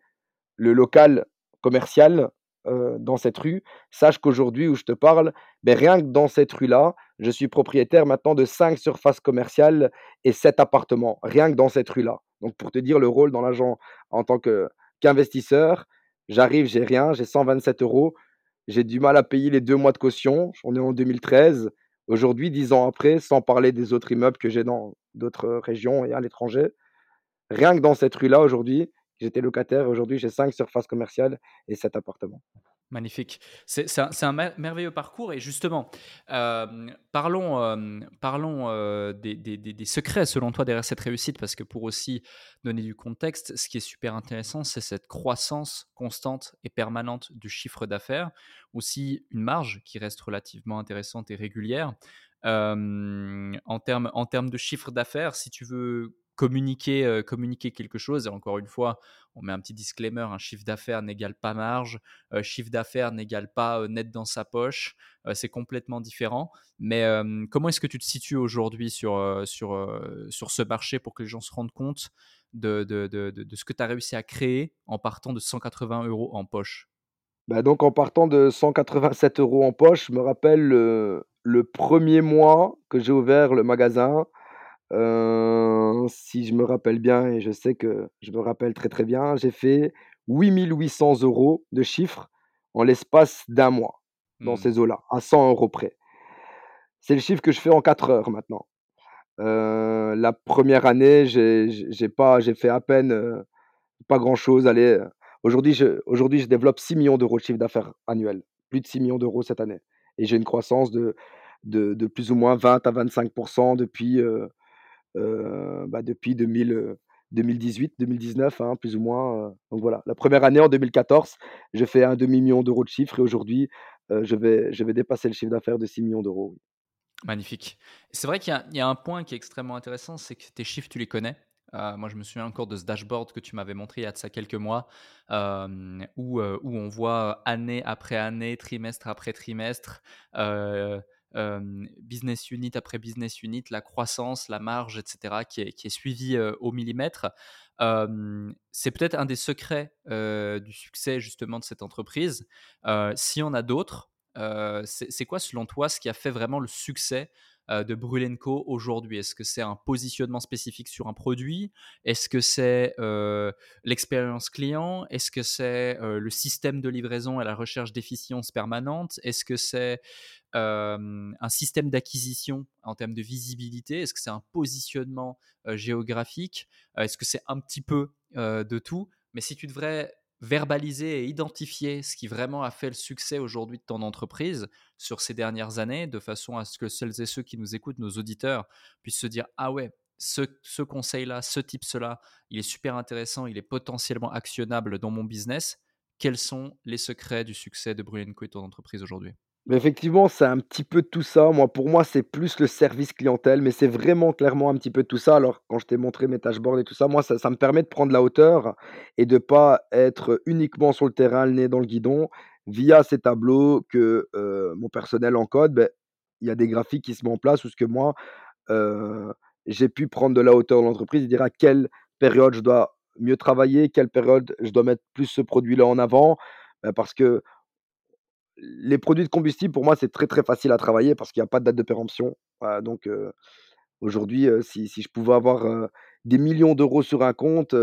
le local commercial, heu, dans cette rue, sache qu'aujourd'hui où je te parle, beh, rien que dans cette rue-là, je suis propriétaire maintenant de 5 surfaces commerciales et 7 appartements, rien que dans cette rue-là. Donc pour te dire le rôle dans l'agent en tant qu'investisseur, j'arrive, j'ai rien, j'ai 127 euros, j'ai du mal à payer les 2 mois de caution, on est en 2013. Aujourd'hui, 10 ans après, sans parler des autres immeubles que j'ai dans d'autres régions et à l'étranger, rien que dans cette rue-là aujourd'hui, J'étais locataire, aujourd'hui j'ai 5 surfaces commerciales et 7 appartements. Magnifique. C'est un merveilleux parcours et justement, hem, parlons, hem, parlons, heu, des des secrets selon toi derrière cette réussite parce que pour aussi donner du contexte, ce qui est super intéressant, c'est cette croissance constante et permanente du chiffre d'affaires, aussi une marge qui reste relativement intéressante et régulière. En termes en termes de chiffre d'affaires, si tu veux communiquer, communiquer quelque chose et encore une fois, on met un petit disclaimer, un chiffre d'affaires n'égale pas marge, heu, chiffre d'affaires n'égale pas, net dans sa poche, c'est complètement différent. Mais, comment est-ce que tu te situes aujourd'hui sur, sur, sur ce marché pour que les gens se rendent compte de de de de ce que tu as réussi à créer en partant de 180 euros en poche? Bah, donc en partant de 187 euros en poche, je me rappelle le le 1 mois que j'ai ouvert le magasin, si je me rappelle bien et je sais que je me rappelle très, très bien, j'ai fait 8 800 € de chiffre en l'espace d'un mois, dans Mmh. ces eaux-là, à 100 € près. C'est le chiffre que je fais en 4 heures maintenant. La première année, j'ai pas j'ai fait à peine, pas grand chose, allez, aujourd'hui je aujourd'hui je développe 6 000 000 € de chiffre d'affaires annuel, plus de 6 000 000 € cette année et j'ai une croissance de de de plus ou moins 20 à 25 depuis, bah, depuis 2000, heu, 2018-2019, hein, plus ou moins, heu, donc voilà. La première année en 2014, j'ai fait un demi million d'euros de chiffre et aujourd'hui, je vais je vais dépasser le chiffre d'affaires de 6 000 000 €, oui. Magnifique. C'est vrai qu'il y a un point qui est extrêmement intéressant, c'est que tes chiffres, tu les connais. Moi, je me souviens encore de ce dashboard que tu m'avais montré il y a de ça quelques mois, où, où on voit année après année, trimestre après trimestre, business unit après business unit, la croissance, la marge et cetera qui est qui suivie, au millimètre. C'est peut-être un des secrets, du succès justement de cette entreprise. Heu, s'il y en a d'autres, c'est quoi selon toi ce qui a fait vraiment le succès, de Brûle Co aujourd'hui? Est-ce que c'est un positionnement spécifique sur un produit? Est-ce que c'est, l'expérience client? Est-ce que c'est, le système de livraison et la recherche d'efficience permanente? Est-ce que c'est, un système d'acquisition en termes de visibilité? Est-ce que c'est un positionnement, géographique? Est-ce que c'est un petit peu, de tout? Mais si tu devrais verbaliser et identifier ce qui vraiment a fait le succès aujourd'hui de ton entreprise sur ces dernières années, de façon à ce que celles et ceux qui nous écoutent, nos auditeurs, puissent se dire ah ouais, ce, conseil-là, ce type-là, il est super intéressant, il est potentiellement actionnable dans mon business. Quels sont les secrets du succès de Bruyenco et ton entreprise aujourd'hui? Mais effectivement, c'est un petit peu de tout ça. Moi, pour moi, c'est plus le service clientèle, mais c'est vraiment clairement un petit peu de tout ça. Alors, quand je t'ai montré mes dashboards et tout ça, moi, ça, me permet de prendre la hauteur et de pas être uniquement sur le terrain, le nez dans le guidon. Via ces tableaux que euh, mon personnel encode, ben, il y a des graphiques qui se mettent en place où ce que moi, euh, j'ai pu prendre de la hauteur dans l'entreprise et dire à quelle période je dois mieux travailler, quelle période je dois mettre plus ce produit-là en avant. Ben, parce que les produits de combustible, pour moi, c'est très, très facile à travailler parce qu'il y a pas de date de péremption. Donc aujourd'hui, si je pouvais avoir, des millions d'euros sur un compte,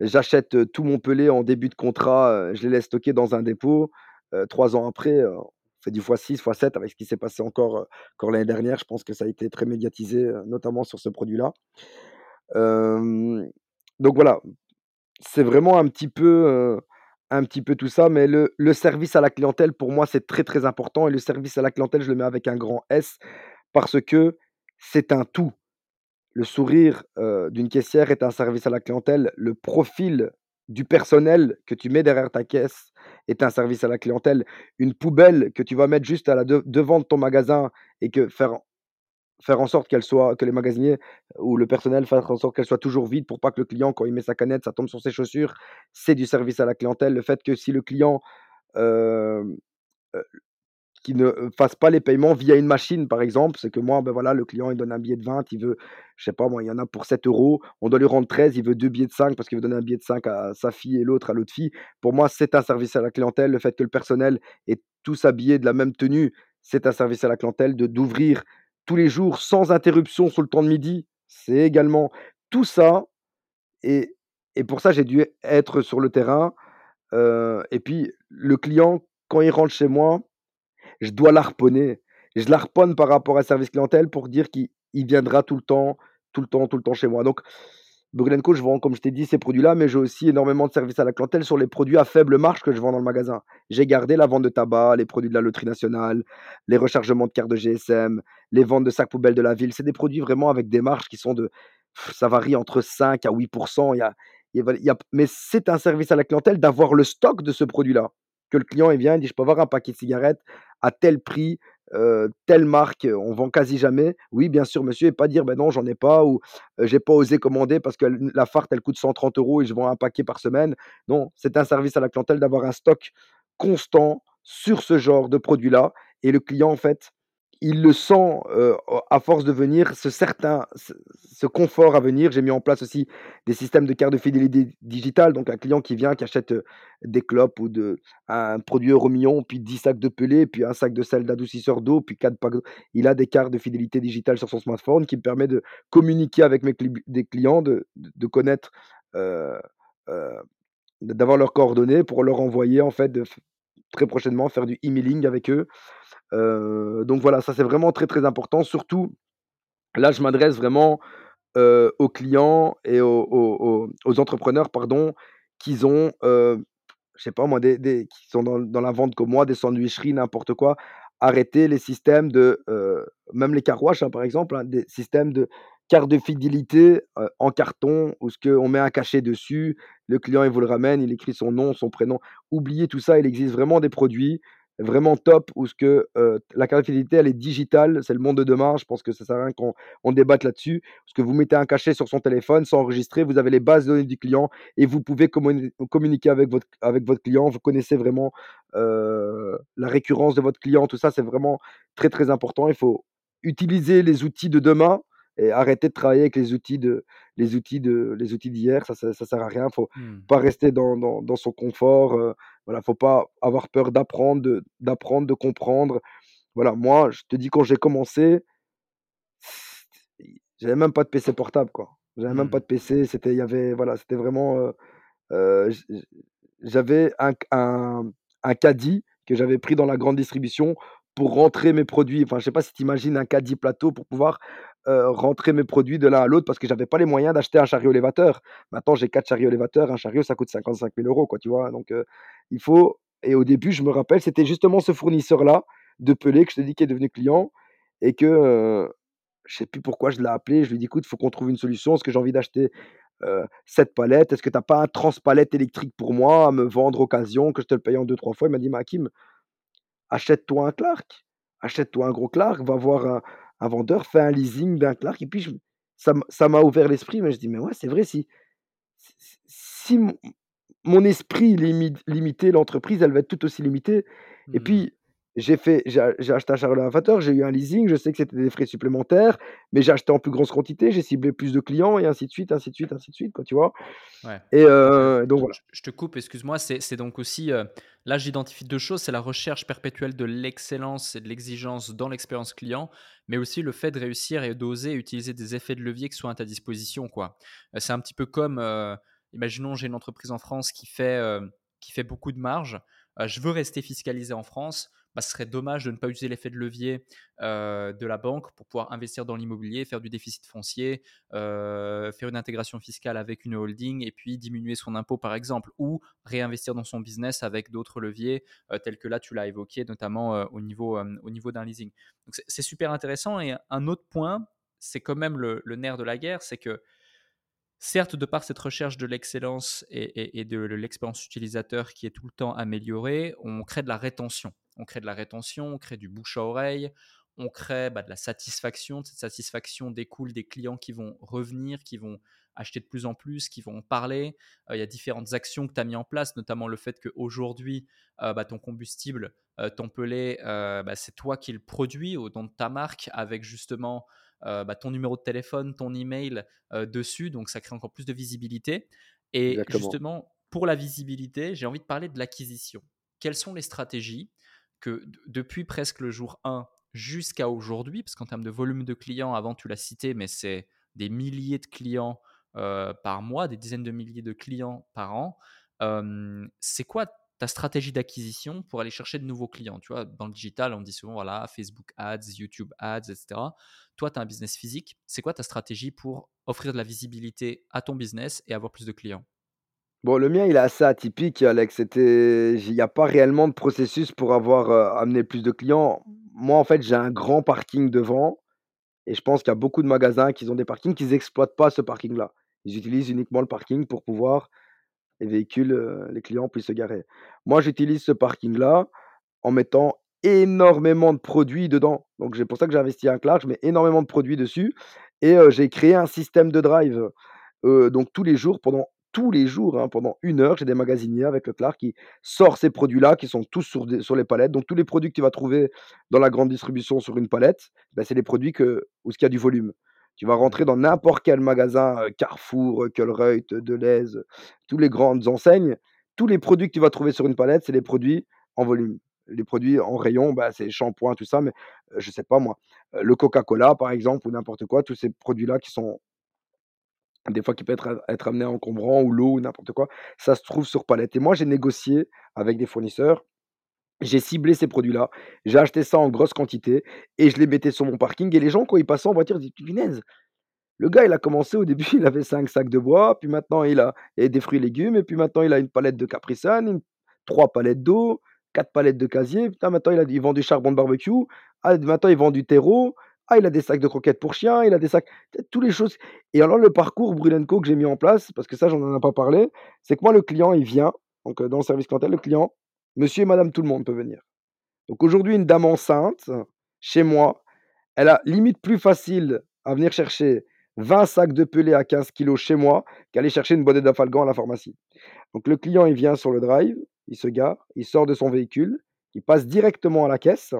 j'achète, tout mon pelé en début de contrat, je les laisse stocker dans un dépôt. 3 ans après, on fait du x6, x7 avec ce qui s'est passé encore, encore l'année dernière. Je pense que ça a été très médiatisé, notamment sur ce produit-là. Donc voilà, c'est vraiment un petit peu, un petit peu tout ça, mais le le service à la clientèle, pour moi, c'est très, très important et le service à la clientèle, je le mets avec un grand S parce que c'est un tout. Le sourire, heu, d'une caissière est un service à la clientèle. Le profil du personnel que tu mets derrière ta caisse est un service à la clientèle. Une poubelle que tu vas mettre juste à la de devant de ton magasin et que faire Faire en sorte qu'elle soit que les magasiniers ou le personnel fassent en sorte qu'elle soit toujours vide pour pas que le client, quand il met sa canette, ça tombe sur ses chaussures. C'est du service à la clientèle. Le fait que si le client, qui ne, fasse pas les paiements via une machine, par exemple, c'est que moi, ben, voilà, le client, il donne un billet de 20, il veut, je sais pas moi, il y en a pour 7 euros, on doit lui rendre 13, il veut 2 billets de 5 parce qu'il veut donner un billet de 5 à sa fille et l'autre à l'autre fille. Pour moi, c'est un service à la clientèle. Le fait que le personnel est tous habillés de la même tenue, c'est un service à la clientèle. De d'ouvrir tous les jours sans interruption sur le temps de midi, c'est également tout ça et et pour ça, j'ai dû être sur le terrain, heu et puis le client, quand il rentre chez moi je dois l'harponner. Je l'harponne par rapport à service clientèle pour dire qu'il il viendra tout le temps, tout le temps, tout le temps chez moi. Donc, Brûle Co, je vends, comme je t'ai dit, ces produits-là, mais j'ai aussi énormément de services à la clientèle sur les produits à faible marge que je vends dans le magasin. J'ai gardé la vente de tabac, les produits de la loterie nationale, les rechargements de cartes de GSM, les ventes de sacs poubelles de la ville. C'est des produits vraiment avec des marges qui sont de. Ça varie entre 5 à 8 Il y a, il y a- il y a- mais c'est un service à la clientèle d'avoir le stock de ce produit-là. Que le client il vient, il dit Je peux avoir un paquet de cigarettes à tel prix, telle marque, on vend quasi jamais. Oui, bien sûr, monsieur, et pas dire: «Ben non, j'en ai pas» ou heu, «J'ai pas osé commander parce que la Fart, elle coûte 130 euros et je vends un paquet par semaine». Non, c'est un service à la clientèle d'avoir un stock constant sur ce genre de produit-là et le client, en fait, il le sent euh, à force de venir, ce certain, ce, confort à venir. J'ai mis en place aussi des systèmes de carte de fidélité digitale. Donc, un client qui vient, qui achète euh, des clopes ou de, un produit euro million, puis 10 sacs de pelé, puis un sac de sel d'adoucisseur d'eau, puis 4 packs. Il a des cartes de fidélité digitale sur son smartphone qui me permet de communiquer avec mes des clients, de, de connaître, euh, d'avoir leurs coordonnées pour leur envoyer, en fait, de, très prochainement, faire du emailing avec eux donc voilà, ça c'est vraiment très très important. Surtout, là je m'adresse vraiment aux clients et aux, entrepreneurs, pardon, qui ont, je sais pas moi, des, qui sont dans, la vente comme moi, des sandwicheries, n'importe quoi. Arrêter les systèmes de, même les carouaches hein, par exemple, hein, des systèmes de carte de fidélité en carton où ce on met un cachet dessus, le client il vous le ramène, il écrit son nom, son prénom. Oubliez tout ça, il existe vraiment des produits vraiment top où ce que la carte fidélité elle est digitale, c'est le monde de demain. Je pense que ça sert à rien qu'on on débatte là-dessus. Parce que vous mettez un cachet sur son téléphone, sans enregistrer, vous avez les bases de données du client et vous pouvez communiquer avec votre, avec votre client. Vous connaissez vraiment la récurrence de votre client, tout ça, c'est vraiment très très important. Il faut utiliser les outils de demain et arrêter de travailler avec les outils de les outils de les outils d'hier ça, ça, sert à rien faut mmh. pas rester dans, dans, dans son confort euh, voilà faut pas avoir peur d'apprendre de, d'apprendre de comprendre voilà moi je te dis quand j'ai commencé j'avais même pas de PC portable quoi j'avais même pas mmh. de PC c'était il y avait voilà c'était vraiment euh, euh, j'avais un, un, un caddie que j'avais pris dans la grande distribution pour rentrer mes produits. Enfin, je sais pas si tu imagines un caddie plateau pour pouvoir rentrer mes produits de l'un à l'autre parce que j'avais pas les moyens d'acheter un chariot élévateur. Maintenant, j'ai quatre chariots élévateurs. Un chariot, ça coûte 55 000 euros, quoi, tu vois? Donc, il faut. Et au début, je me rappelle, c'était justement ce fournisseur-là de Pelé que je te dis qui est devenu client et que euh, je sais plus pourquoi je l'ai appelé. Je lui ai dit, écoute, faut qu'on trouve une solution. Est-ce que j'ai envie d'acheter cette palette? Est-ce que tu n'as pas un transpalette électrique pour moi à me vendre occasion, que je te le paye en deux, trois fois? Il m'a dit, Makim, achète-toi un Clark. Achète-toi un gros Clark, va voir un, un vendeur fait un leasing d'un Clark. Et puis, ça m'a ouvert l'esprit. Mais je dis, mais ouais, c'est vrai, si, si mon, esprit est limité, l'entreprise, elle va être tout aussi limitée. Et mmh. puis, j'ai fait, j'ai acheté un lavateur, j'ai eu un leasing, je sais que c'était des frais supplémentaires, mais j'ai acheté en plus grosse quantité, j'ai ciblé plus de clients et ainsi de suite, ainsi de suite, ainsi de suite, quoi, tu vois. Et euh, donc voilà. Je te coupe, excuse-moi, c'est donc aussi, euh, là j'identifie deux choses, c'est la recherche perpétuelle de l'excellence et de l'exigence dans l'expérience client, mais aussi le fait de réussir et d'oser utiliser des effets de levier qui soient à ta disposition, quoi. Euh, c'est un petit peu comme, imaginons j'ai une entreprise en France qui fait, qui fait beaucoup de marge, je veux rester fiscalisé en France bah, ce serait dommage de ne pas utiliser l'effet de levier de la banque pour pouvoir investir dans l'immobilier, faire du déficit foncier, faire une intégration fiscale avec une holding et puis diminuer son impôt par exemple, ou réinvestir dans son business avec d'autres leviers tels que là tu l'as évoqué, notamment au niveau, au niveau d'un leasing. Donc c'est super intéressant. Et un autre point, c'est quand même le, nerf de la guerre, c'est que Certes, de par cette recherche de l'excellence et, de l'expérience utilisateur qui est tout le temps améliorée, on crée de la rétention on crée de la rétention, on crée du bouche à oreille, on crée bah, de la satisfaction. cette satisfaction découle des clients qui vont revenir, qui vont acheter de plus en plus, qui vont parler. Euh, il y a différentes actions que tu as mis en place, notamment le fait qu'aujourd'hui, euh, bah, ton combustible, euh, ton pelé, bah, c'est toi qui le produis au nom de ta marque avec justement ton numéro de téléphone, ton email dessus. Donc ça crée encore plus de visibilité. Et justement, pour la visibilité, j'ai envie de parler de l'acquisition. Quelles sont les stratégies que depuis presque le jour 1 jusqu'à aujourd'hui, parce qu'en termes de volume de clients, avant tu l'as cité, mais c'est des milliers de clients euh, par mois, des dizaines de milliers de clients par an. c'est quoi ta stratégie d'acquisition pour aller chercher de nouveaux clients? Tu vois, dans le digital, on dit souvent voilà, Facebook Ads, YouTube Ads, etc. Toi, tu as un business physique. C'est quoi ta stratégie pour offrir de la visibilité à ton business et avoir plus de clients? Bon, le mien, il est assez atypique, Alex. C'était, il n'y a pas réellement de processus pour avoir euh, amené plus de clients. Moi, en fait, j'ai un grand parking devant et je pense qu'il y a beaucoup de magasins qui ont des parkings qui n'exploitent pas ce parking-là. Ils utilisent uniquement le parking pour pouvoir les véhicules, euh, les clients puissent se garer. Moi, j'utilise ce parking-là en mettant énormément de produits dedans. Donc, c'est pour ça que j'ai investi un Clark, je mets énormément de produits dessus et euh, j'ai créé un système de drive. donc, tous les jours, pendant tous les jours, hein, pendant une heure, j'ai des magasiniers avec Leclerc qui sort ces produits-là, qui sont tous sur, les palettes. Donc tous les produits que tu vas trouver dans la grande distribution sur une palette, ben, c'est les produits que, où il y a du volume. Tu vas rentrer dans n'importe quel magasin, euh, Carrefour, Colruyt, Deleuze, tous les grandes enseignes. Tous les produits que tu vas trouver sur une palette, c'est les produits en volume. Les produits en rayon, bah, c'est shampoing, tout ça, mais je je sais pas moi, le Coca-Cola par exemple ou n'importe quoi, tous ces produits-là qui sont des fois qui peuvent être, être amenés encombrant ou l'eau ou n'importe quoi, ça se trouve sur palette. Et moi, j'ai négocié avec des fournisseurs, j'ai ciblé ces produits-là, j'ai acheté ça en grosse quantité et je les mettais sur mon parking. Et les gens, quand ils passaient en voiture, ils disaient Punaise, le gars, il a commencé au début, il avait 5 sacs de bois, puis maintenant il a des fruits et légumes, et puis maintenant il a une palette de Capri Sun, 3 palettes d'eau, 4 palettes de casier. Putain, maintenant il vend du charbon de barbecue. Ah, maintenant il vend du terreau. Ah, il a des sacs de croquettes pour chiens, il a des sacs, toutes les choses. Et alors, le parcours Brulenco que j'ai mis en place, parce que ça, j'en ai pas parlé, c'est que moi, le client, il vient, donc euh, dans le service clientèle, le client, monsieur et madame, tout le monde peut venir. Donc aujourd'hui, une dame enceinte, chez moi, elle a limite plus facile à venir chercher 20 sacs de pelé à 15 kilos chez moi qu'aller chercher une bonne d'afalgan à la pharmacie. Donc le client, il vient sur le drive, il se gare, il sort de son véhicule, il passe directement à la caisse,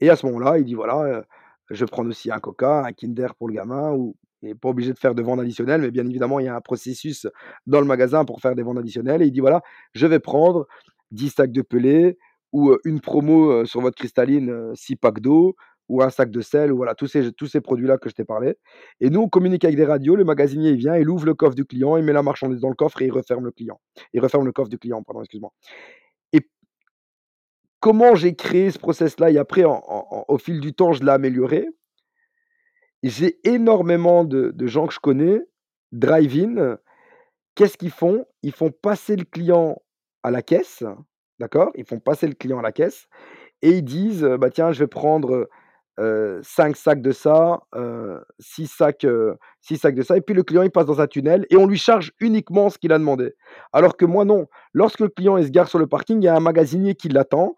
et à ce moment-là, il dit voilà, euh, je prends aussi un coca, un Kinder pour le gamin, ou n'est pas obligé de faire de ventes additionnelles, mais bien évidemment, il y a un processus dans le magasin pour faire des ventes additionnelles. Et il dit voilà, je vais prendre 10 sacs de pelé, ou une promo sur votre cristalline, 6 packs d'eau, ou un sac de sel, ou voilà, tous ces, tous ces produits-là que je t'ai parlé. Et nous, on communique avec des radios, le magasinier, vient, il ouvre le coffre du client, il met la marchandise dans le coffre et il referme le client. Il referme le coffre du client, pardon, excuse-moi comment j'ai créé ce process-là et après, au fil du temps, je l'ai amélioré. J'ai énormément de, gens que je connais, drive-in, qu'est-ce qu'ils font? Ils font passer le client à la caisse, d'accord? Ils font passer le client à la caisse et ils disent, bah tiens, je vais prendre 5 sacs de ça, 6 sacs, sacs de ça, et puis le client il passe dans un tunnel et on lui charge uniquement ce qu'il a demandé. Alors que moi non, lorsque le client il se gare sur le parking, il y a un magasinier qui l'attend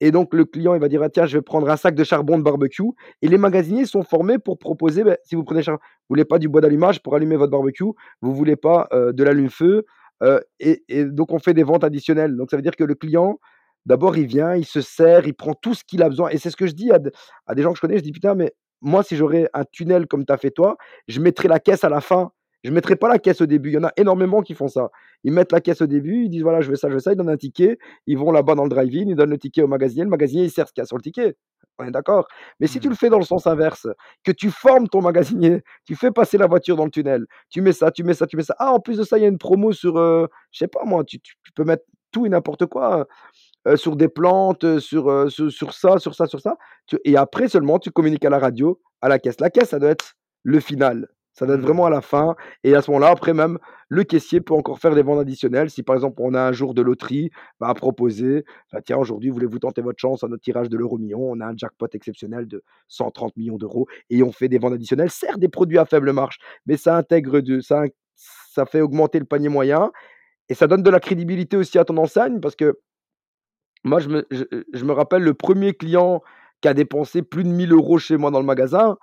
et donc le client il va dire ah, tiens je vais prendre un sac de charbon de barbecue et les magasiniers sont formés pour proposer ben, si vous prenez charbon, vous voulez pas du bois d'allumage pour allumer votre barbecue, vous voulez pas de l'allume-feu et donc on fait des ventes additionnelles. Donc ça veut dire que le client D'abord, il vient, il se sert, il prend tout ce qu'il a besoin. Et c'est ce que je dis à, des gens que je connais. Je dis putain, mais moi, si j'aurais un tunnel comme tu as fait toi, je mettrais la caisse à la fin. Je ne mettrais pas la caisse au début. Il y en a énormément qui font ça. Ils mettent la caisse au début, ils disent voilà, je veux ça, je veux ça, ils donnent un ticket, ils vont là-bas dans le drive-in, ils donnent le ticket au magasinier, le magasinier, il sert ce qu'il y a sur le ticket. On est d'accord. Mais si tu le mmh. fais dans le sens inverse, que tu formes ton magasinier, tu fais passer la voiture dans le tunnel, tu mets ça, tu mets ça, tu mets ça. Ah, en plus de ça, il y a une promo sur, euh, je sais pas moi, tu, tu peux mettre tout et n'importe quoi. Euh, sur des plantes, euh, sur, sur, ça, sur ça, sur ça. et après seulement, tu communiques à la radio, à la caisse. La caisse, ça doit être le final. Ça doit être vraiment à mmh. la fin. Et à ce moment-là, après même, le caissier peut encore faire des ventes additionnelles. Si par exemple on a un jour de loterie, bah, à proposer, bah, tiens, aujourd'hui, voulez-vous tenter votre chance à notre tirage de l'euro million? On a un jackpot exceptionnel de 130 millions d'euros et on fait des ventes additionnelles. Certes, des produits à faible marge, mais ça intègre de, ça, ça fait augmenter le panier moyen et ça donne de la crédibilité aussi à ton enseigne parce que moi, je me, je, me rappelle le premier client qui a dépensé plus de 1000 euros chez moi dans le magasin.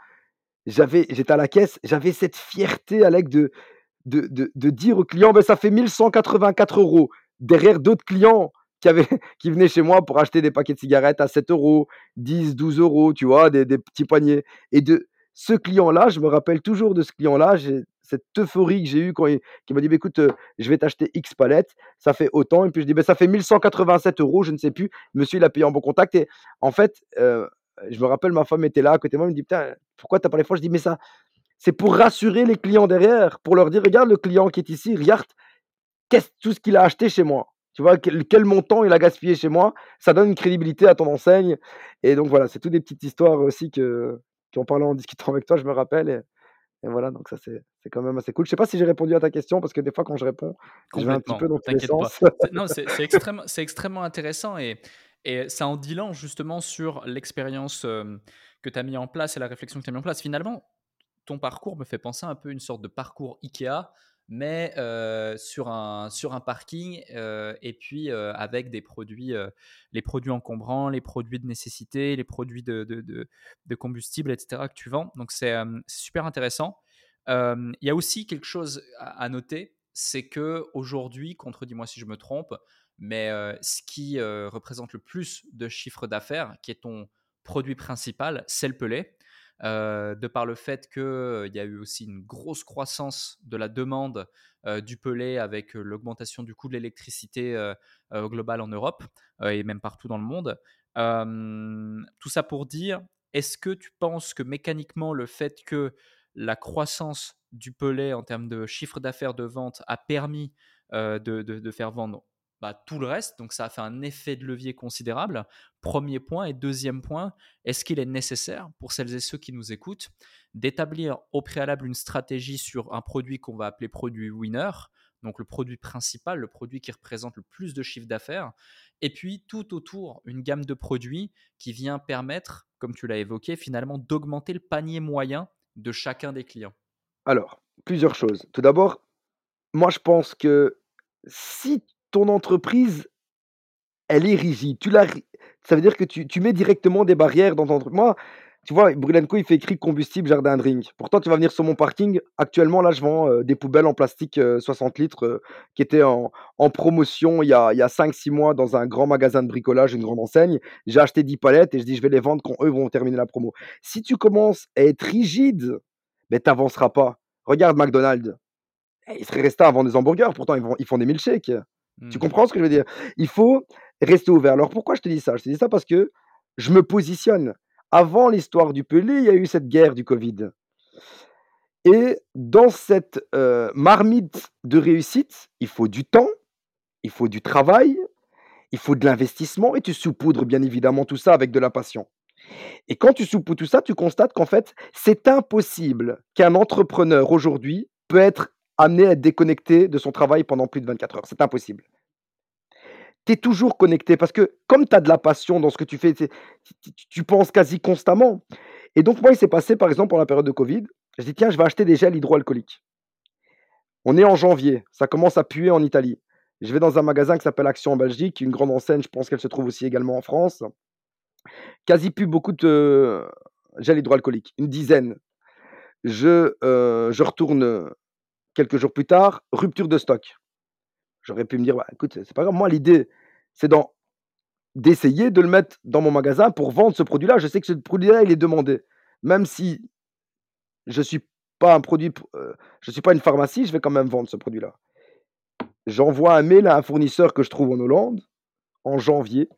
J'avais, j'étais à la caisse, j'avais cette fierté, Alec, de, de, de, de dire au client, ben, ça fait 1184 euros. Derrière d'autres clients qui, avaient, qui venaient chez moi pour acheter des paquets de cigarettes à 7 euros, 10, 12 euros, tu vois, des, des petits paniers. Et de ce client-là, je me rappelle toujours de ce client-là, cette euphorie que j'ai eue quand il, m'a dit bah, écoute, euh, je vais t'acheter X palettes, ça fait autant. Et puis je dis bah, ça fait 1187 euros, je ne sais plus. Monsieur, il a payé en bon contact. Et en fait, euh, je me rappelle, ma femme était là à côté de moi, elle me dit putain, pourquoi tu n'as pas les fois Je dis mais ça, c'est pour rassurer les clients derrière, pour leur dire regarde le client qui est ici, regarde tout ce qu'il a acheté chez moi. Tu vois, quel, montant il a gaspillé chez moi, ça donne une crédibilité à ton enseigne. Et donc voilà, c'est toutes des petites histoires aussi que, ont parlé en discutant avec toi, je me rappelle. Voilà, donc ça, c'est quand même assez cool. Je sais pas si j'ai répondu à ta question, parce que des fois, quand je réponds, je vais un petit peu dans tous les sens. Non, c'est extrêmement, extrêmement intéressant et, et ça en dit long justement sur l'expérience que tu as mis en place et la réflexion que tu as mis en place. Finalement, ton parcours me fait penser un peu une sorte de parcours IKEA mais sur, un, sur un parking et puis avec des produits, les produits encombrants, les produits de nécessité, les produits de, de, combustible, etc. que tu vends. Donc c'est super intéressant. Il y a aussi quelque chose à, noter, c'est que aujourd'hui, contredis-moi si je me trompe, mais ce qui représente le plus de chiffre d'affaires, qui est ton produit principal, c'est le pelé. De par le fait qu'il y a eu aussi une grosse croissance de la demande du pelé avec l'augmentation du coût de l'électricité globale en Europe et même partout dans le monde. tout ça pour dire, est-ce que tu penses que mécaniquement le fait que la croissance du pelé en termes de chiffre d'affaires de vente a permis de, faire vendre bah, tout le reste. Donc ça a fait un effet de levier considérable. Premier point. Et deuxième point, est-ce qu'il est nécessaire pour celles et ceux qui nous écoutent d'établir au préalable une stratégie sur un produit qu'on va appeler produit winner, donc le produit principal, le produit qui représente le plus de chiffre d'affaires, et puis tout autour, une gamme de produits qui vient permettre, comme tu l'as évoqué, finalement d'augmenter le panier moyen de chacun des clients? Alors, plusieurs choses. Tout d'abord, moi je pense que si ton entreprise, elle est rigide. Tu ça veut dire que tu, tu mets directement des barrières dans ton entreprise. Moi, tu vois, Brulenco, il fait écrit combustible jardin drink. Pourtant, tu vas venir sur mon parking. Actuellement, là, je vends euh, des poubelles en plastique 60 euh, litres euh, qui étaient en, en, promotion il y a, a 5-6 mois dans un grand magasin de bricolage, une grande enseigne. J'ai acheté 10 palettes et je dis, je vais les vendre quand eux vont terminer la promo. Si tu commences à être rigide, mais tu n'avanceras pas. Regarde McDonald's. Ils seraient restés à vendre des hamburgers. Pourtant, ils, vont, ils font des milkshakes. Tu mmh. comprends ce que je veux dire? Il faut rester ouvert. Alors pourquoi je te dis ça? Je te dis ça parce que je me positionne. Avant l'histoire du Pelé, il y a eu cette guerre du Covid. Et dans cette euh, marmite de réussite, il faut du temps, il faut du travail, il faut de l'investissement et tu saupoudres bien évidemment tout ça avec de la passion. Et quand tu saupoudres tout ça, tu constates qu'en fait, c'est impossible qu'un entrepreneur aujourd'hui peut être amené à être déconnecté de son travail pendant plus de 24 heures. C'est impossible. Tu es toujours connecté parce que comme tu as de la passion dans ce que tu fais, tu penses quasi constamment. Et donc moi, il s'est passé, par exemple, pendant la période de Covid, je dis, tiens, je vais acheter des gels hydroalcooliques. On est en janvier, ça commence à puer en Italie. Je vais dans un magasin qui s'appelle Action en Belgique, une grande enseigne, je pense qu'elle se trouve aussi également en France. Quasi plus beaucoup de gels hydroalcooliques, une dizaine. Je, euh, je retourne quelques jours plus tard, rupture de stock. J'aurais pu me dire, bah, écoute, c'est pas grave. Moi, l'idée, c'est d'essayer de le mettre dans mon magasin pour vendre ce produit-là. Je sais que ce produit-là, il est demandé. Même si je ne suis pas un produit, euh, je suis pas une pharmacie, je vais quand même vendre ce produit-là. J'envoie un mail à un fournisseur que je trouve en Hollande en janvier.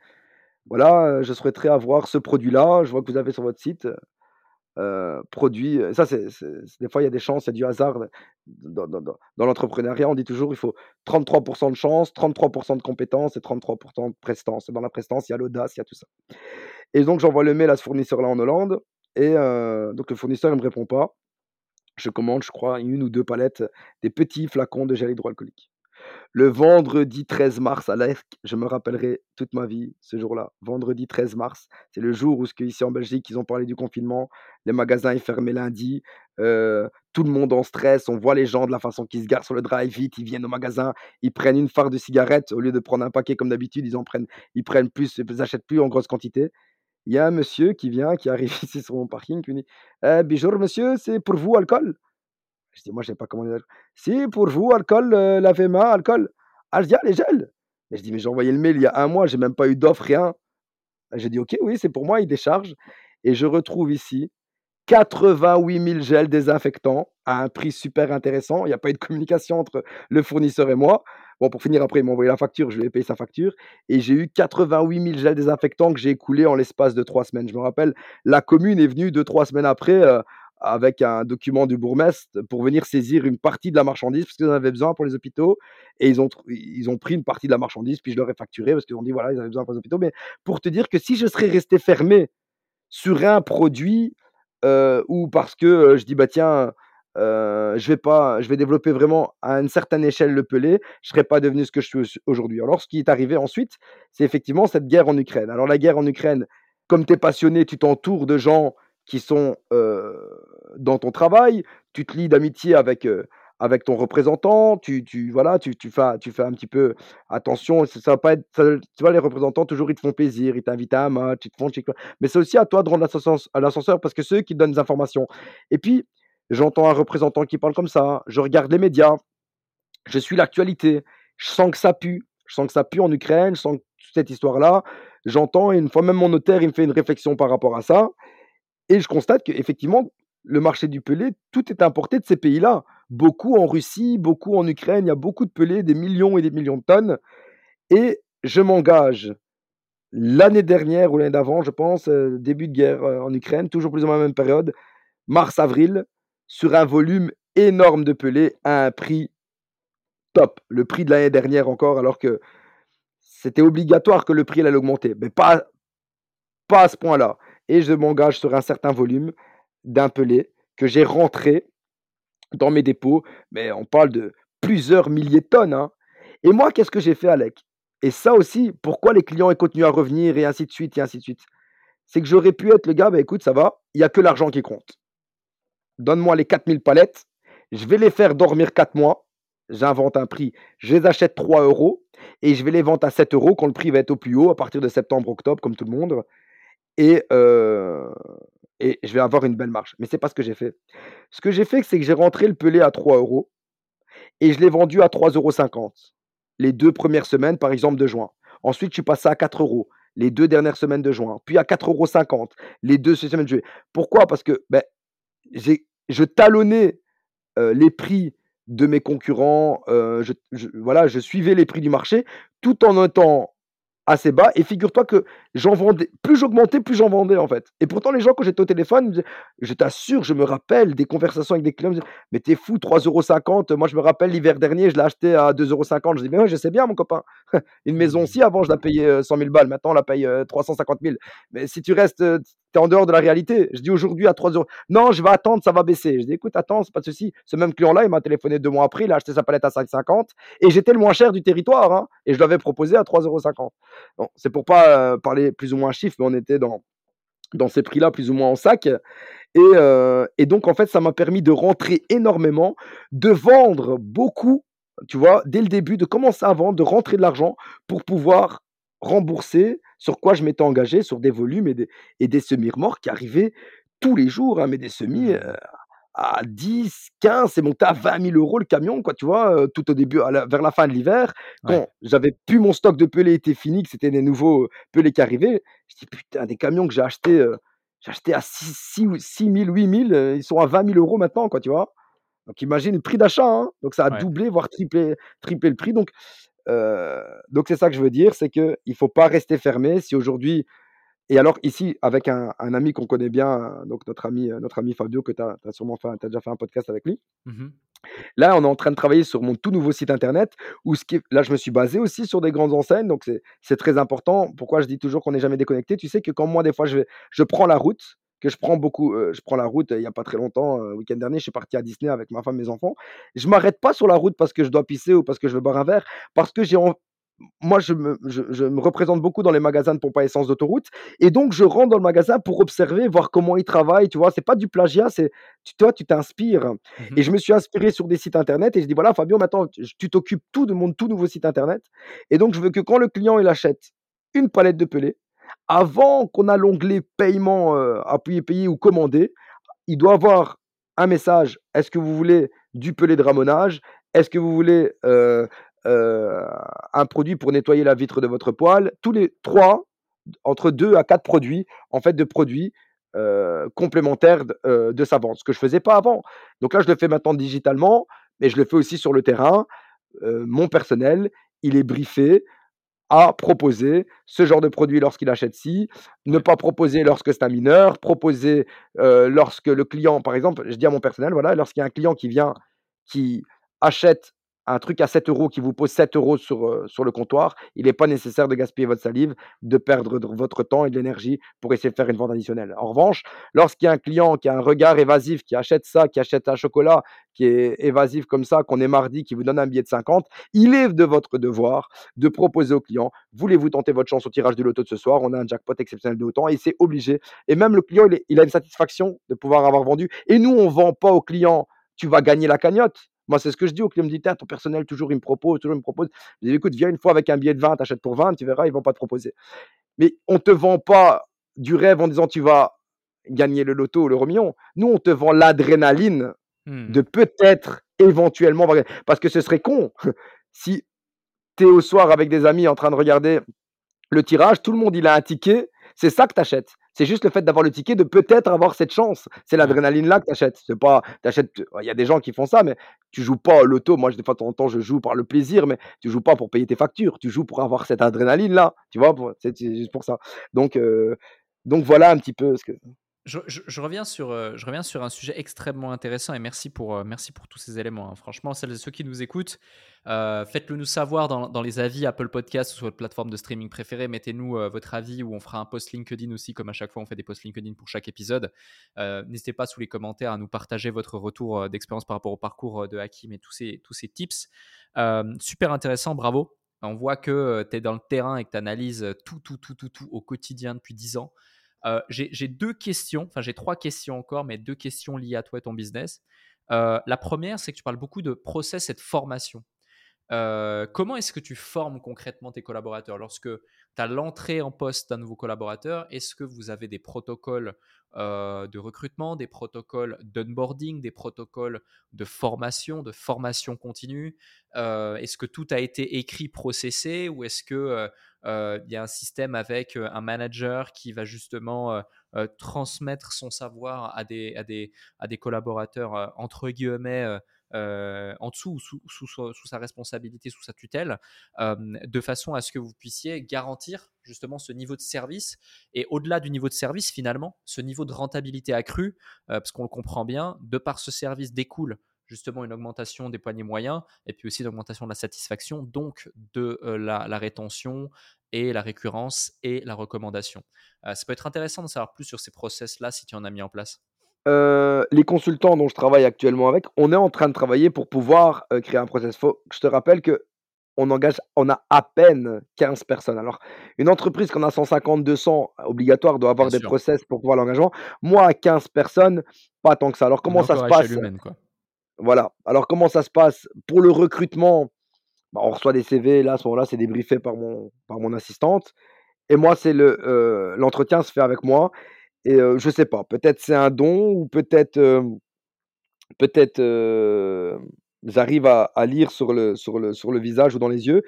Voilà, je souhaiterais avoir ce produit-là. Je vois que vous avez sur votre site. Euh, produit. Euh, ça, c'est, des fois, il y a des chances, a du hasard dans, dans, l'entrepreneuriat. On dit toujours il faut 33% de chance, 33% de compétences et 33% de prestance. Dans la prestance, il y a l'audace, il y a tout ça. Et donc, j'envoie le mail à ce fournisseur-là en Hollande. Et euh, donc, le fournisseur ne me répond pas. Je commande, je crois, une ou deux palettes, des petits flacons de gel hydroalcoolique. Le vendredi 13 mars à l'ESC, je me rappellerai toute ma vie ce jour-là. Vendredi 13 mars, c'est le jour où, ici en Belgique, ils ont parlé du confinement. Les magasins sont fermés lundi. Euh, tout le monde en stress. On voit les gens de la façon qu'ils se garent sur le drive vite. Ils viennent au magasin, ils prennent une phare de cigarettes au lieu de prendre un paquet comme d'habitude. Ils en prennent, ils prennent plus, ils achètent plus en grosse quantité. Il y a un monsieur qui vient, qui arrive ici sur mon parking, qui me dit eh, Bonjour monsieur, c'est pour vous alcool? Je dis, moi, je n'ai pas commandé. Si, pour vous, alcool, euh, main, alcool. Ah, je dis, les gels. Mais je dis, mais j'ai envoyé le mail il y a un mois, j'ai même pas eu d'offre, rien. J'ai dit, ok, oui, c'est pour moi, il décharge. Et je retrouve ici 88 000 gels désinfectants à un prix super intéressant. Il n'y a pas eu de communication entre le fournisseur et moi. Bon, pour finir, après, il m'a envoyé la facture, je lui ai payé sa facture. Et j'ai eu 88 000 gels désinfectants que j'ai écoulés en l'espace de trois semaines. Je me rappelle, la commune est venue deux, trois semaines après euh, avec un document du bourgmestre pour venir saisir une partie de la marchandise parce qu'ils en avaient besoin pour les hôpitaux. Et ils ont, ils ont pris une partie de la marchandise puis je leur ai facturé parce qu'ils ont dit voilà ils avaient besoin pour les hôpitaux. Mais pour te dire que si je serais resté fermé sur un produit euh, ou parce que euh, je dis bah tiens euh, je vais pas je vais développer vraiment à une certaine échelle le pelé je serais pas devenu ce que je suis aujourd'hui. Alors ce qui est arrivé ensuite c'est effectivement cette guerre en Ukraine. Alors la guerre en Ukraine comme tu es passionné tu t'entoures de gens qui sont dans ton travail, tu te lis d'amitié avec, avec ton représentant, tu, tu, voilà, tu, tu, fais, tu fais un petit peu attention, ça, va pas être, tu vois, les représentants, toujours, ils te font plaisir, ils t'invitent à un match, ils te font mais c'est aussi à toi de rendre l'ascenseur parce que ceux qui donnent des informations. Et puis, j'entends un représentant qui parle comme ça, je regarde les médias, je suis l'actualité. Je sens que ça pue. Je sens que ça pue en Ukraine. Je sens cette histoire-là. J'entends, et une fois même mon notaire, il me fait une réflexion par rapport à ça. Et je constate qu'effectivement, le marché du pelé, tout est importé de ces pays-là. Beaucoup en Russie, beaucoup en Ukraine. Il y a beaucoup de pelés, des millions et des millions de tonnes. Et je m'engage l'année dernière ou l'année d'avant, je pense, euh, début de guerre euh, en Ukraine, toujours plus ou moins la même période, mars-avril, sur un volume énorme de pelés à un prix top. Le prix de l'année dernière encore, alors que c'était obligatoire que le prix allait augmenter, mais pas, pas à ce point-là. Et je m'engage sur un certain volume d'un pelé que j'ai rentré dans mes dépôts, mais on parle de plusieurs milliers de tonnes. Hein. Et moi, qu'est-ce que j'ai fait, Alec? Et ça aussi, pourquoi les clients ont continué à revenir et ainsi de suite et ainsi de suite? C'est que j'aurais pu être le gars, bah, écoute, ça va, il n'y a que l'argent qui compte. Donne-moi les 4000 palettes, je vais les faire dormir 4 mois, j'invente un prix, je les achète 3 euros et je vais les vendre à 7 euros quand le prix va être au plus haut à partir de septembre-octobre, comme tout le monde. Et, et je vais avoir une belle marge. Mais c'est pas ce que j'ai fait. Ce que j'ai fait, c'est que j'ai rentré le pelé à 3 euros et je l'ai vendu à 3,50 euros les deux premières semaines, par exemple, de juin. Ensuite, je suis passé à 4 euros les deux dernières semaines de juin, puis à 4,50 euros les deux semaines de juillet. Pourquoi? Parce que ben, je talonnais les prix de mes concurrents, euh, je, voilà, je suivais les prix du marché tout en étant assez bas. Et figure-toi que j'en vendais, plus j'augmentais, plus j'en vendais en fait. Et pourtant, les gens, quand j'étais au téléphone, je t'assure, je me rappelle des conversations avec des clients, me disaient, mais t'es fou, 3,50€. Moi, je me rappelle l'hiver dernier, je l'ai acheté à 2,50€. Je dis, mais ouais, je sais bien, mon copain. Une maison aussi, avant, je la payais 100 000 balles. Maintenant, on la paye 350 000. Mais si tu restes, en dehors de la réalité. Je dis aujourd'hui à 3 euros. Non, je vais attendre, ça va baisser. Je dis, écoute, attends, c'est pas de souci. Ce même client-là, il m'a téléphoné deux mois après, il a acheté sa palette à 5,50 et j'étais le moins cher du territoire. Hein, et je l'avais proposé à 3,50€. Bon, c'est pour pas parler plus ou moins chiffres, mais on était dans, dans ces prix-là, plus ou moins en sac. Et, et donc, en fait, ça m'a permis de rentrer énormément, de vendre beaucoup, tu vois, dès le début, de commencer à vendre, de rentrer de l'argent pour pouvoir rembourser sur quoi je m'étais engagé, sur des volumes et des, et des semis-remorques qui arrivaient tous les jours, hein, mais des semis mmh à 10, 15, c'est monté à 20 000 euros le camion, quoi, tu vois, tout au début, vers la fin de l'hiver, quand j'avais plus mon stock de pelés était fini, que c'était des nouveaux pelés qui arrivaient, je dis putain, des camions que j'ai achetés, j'ai acheté à 6, 6, 000, 8 000, ils sont à 20 000 euros maintenant, quoi, tu vois. Donc imagine le prix d'achat, hein. donc ça a doublé, voire triplé, triplé le prix. Donc donc c'est ça que je veux dire, c'est qu'il ne faut pas rester fermé. Si aujourd'hui et alors ici, avec un, ami qu'on connaît bien, donc notre ami, euh, notre ami Fabio, que tu as, sûrement fait, as déjà fait un podcast avec lui. Mmh là, on est en train de travailler sur mon tout nouveau site internet, où ce qui là, je me suis basé aussi sur des grandes enseignes, donc c'est très important. Pourquoi je dis toujours qu'on n'est jamais déconnecté? Tu sais que quand moi, des fois, je, vais, je prends la route, que je prends beaucoup, euh, je prends la route il n'y a pas très longtemps, le week-end dernier, je suis parti à Disney avec ma femme et mes enfants. Je m'arrête pas sur la route parce que je dois pisser ou parce que je veux boire un verre, parce que j'ai moi, je me, je, me, représente beaucoup dans les magasins de pompe à essence d'autoroute. Et donc, je rentre dans le magasin pour observer, voir comment ils travaillent. Tu vois, c'est pas du plagiat, c'est toi, tu t'inspires. Mmh et je me suis inspiré sur des sites internet et je dis voilà, Fabio, maintenant, tu t'occupes tout de mon tout nouveau site internet. Et donc, je veux que quand le client il achète une palette de pelés, avant qu'on a l'onglet paiement, euh, appuyer payer ou commander, il doit avoir un message. Est-ce que vous voulez du pelé de ramonage? Est-ce que vous voulez euh, euh, un produit pour nettoyer la vitre de votre poêle? Tous les trois, entre deux à quatre produits, en fait, de produits euh, complémentaires de, sa vente, ce que je faisais pas avant. Donc là, je le fais maintenant digitalement, mais je le fais aussi sur le terrain. mon personnel, il est briefé à proposer ce genre de produit lorsqu'il achète ci, ne pas proposer lorsque c'est un mineur, proposer lorsque le client, par exemple, je dis à mon personnel, voilà, lorsqu'il y a un client qui vient, qui achète un truc à 7 euros qui vous pose 7 euros sur, euh, sur le comptoir, il n'est pas nécessaire de gaspiller votre salive, de perdre votre temps et de l'énergie pour essayer de faire une vente additionnelle. En revanche, lorsqu'il y a un client qui a un regard évasif, qui achète ça, qui achète un chocolat, qui est évasif comme ça, qu'on est mardi, qui vous donne un billet de 50, il est de votre devoir de proposer au client, voulez-vous tenter votre chance au tirage du loto de ce soir? On a un jackpot exceptionnel de autant et c'est obligé. Et même le client, il, il a une satisfaction de pouvoir avoir vendu. Et nous, on ne vend pas au client, tu vas gagner la cagnotte. Moi, c'est ce que je dis au client. me dit, ton personnel, toujours, il me propose, toujours, il me propose. Je dis, écoute, viens une fois avec un billet de 20, t'achètes pour 20, tu verras, ils vont pas te proposer. Mais on te vend pas du rêve en disant, tu vas gagner le loto ou le million. Nous, on te vend l'adrénaline de mmh. peut-être éventuellement parce que ce serait con si tu es au soir avec des amis en train de regarder le tirage, tout le monde il a un ticket, c'est ça que tu achètes. C'est juste le fait d'avoir le ticket, de peut-être avoir cette chance. C'est l'adrénaline là que tu achètes. C'est pas, t'achètes. Il y a des gens qui font ça, mais tu joues pas au loto. Moi, de fois en temps, je joue par le plaisir, mais tu joues pas pour payer tes factures. Tu joues pour avoir cette adrénaline là. Tu vois, c'est juste pour ça. Donc, euh, donc voilà un petit peu ce que. Je, reviens sur, euh, je reviens sur un sujet extrêmement intéressant et merci pour, euh, tous ces éléments. Hein. Franchement, celles et ceux qui nous écoutent, euh, faites-le nous savoir dans, les avis Apple Podcast ou sur votre plateforme de streaming préférée. Mettez-nous votre avis ou on fera un post LinkedIn aussi, comme à chaque fois on fait des posts LinkedIn pour chaque épisode. N'hésitez pas sous les commentaires à nous partager votre retour d'expérience par rapport au parcours de Hakim et tous ces, tous ces tips. super intéressant, bravo. On voit que tu es dans le terrain et que tu analyses tout, tout, tout, tout, tout au quotidien depuis 10 ans. Euh, j'ai deux questions, enfin j'ai trois questions encore, mais deux questions liées à toi et ton business. Euh, la première, c'est que tu parles beaucoup de process et de formation. Euh, comment est-ce que tu formes concrètement tes collaborateurs? Lorsque tu as l'entrée en poste d'un nouveau collaborateur, est-ce que vous avez des protocoles de recrutement, des protocoles d'onboarding, des protocoles de formation, de formation continue? Est-ce que tout a été écrit, processé ou est-ce que il y a un système avec un manager qui va justement transmettre son savoir à des, à des, à des collaborateurs entre guillemets en dessous, sous, sous, sa responsabilité, sous sa tutelle, de façon à ce que vous puissiez garantir justement ce niveau de service et au-delà du niveau de service finalement, ce niveau de rentabilité accrue, parce qu'on le comprend bien, de par ce service découle justement une augmentation des poignets moyens et puis aussi une augmentation de la satisfaction, donc de la, rétention et la récurrence et la recommandation. ça peut être intéressant de savoir plus sur ces process-là si tu en as mis en place. Les consultants dont je travaille actuellement avec, on est en train de travailler pour pouvoir créer un process. Faut je te rappelle que on engage, on a à peine 15 personnes. Alors, une entreprise qu'on a 150, 200, obligatoire, doit avoir des process pour pouvoir l'engagement. Moi, à 15 personnes, pas tant que ça. Alors, comment ça se passe voilà. Alors, comment ça se passe Pour le recrutement, bah, on reçoit des CV. Là, à ce moment-là, c'est débriefé par mon, par mon assistante. Et moi, c'est le euh, l'entretien se fait avec moi. Et euh, je sais pas, peut-être c'est un don ou peut-être euh, peut-être j'arrive à, lire sur le, sur, le, sur le visage ou dans les yeux.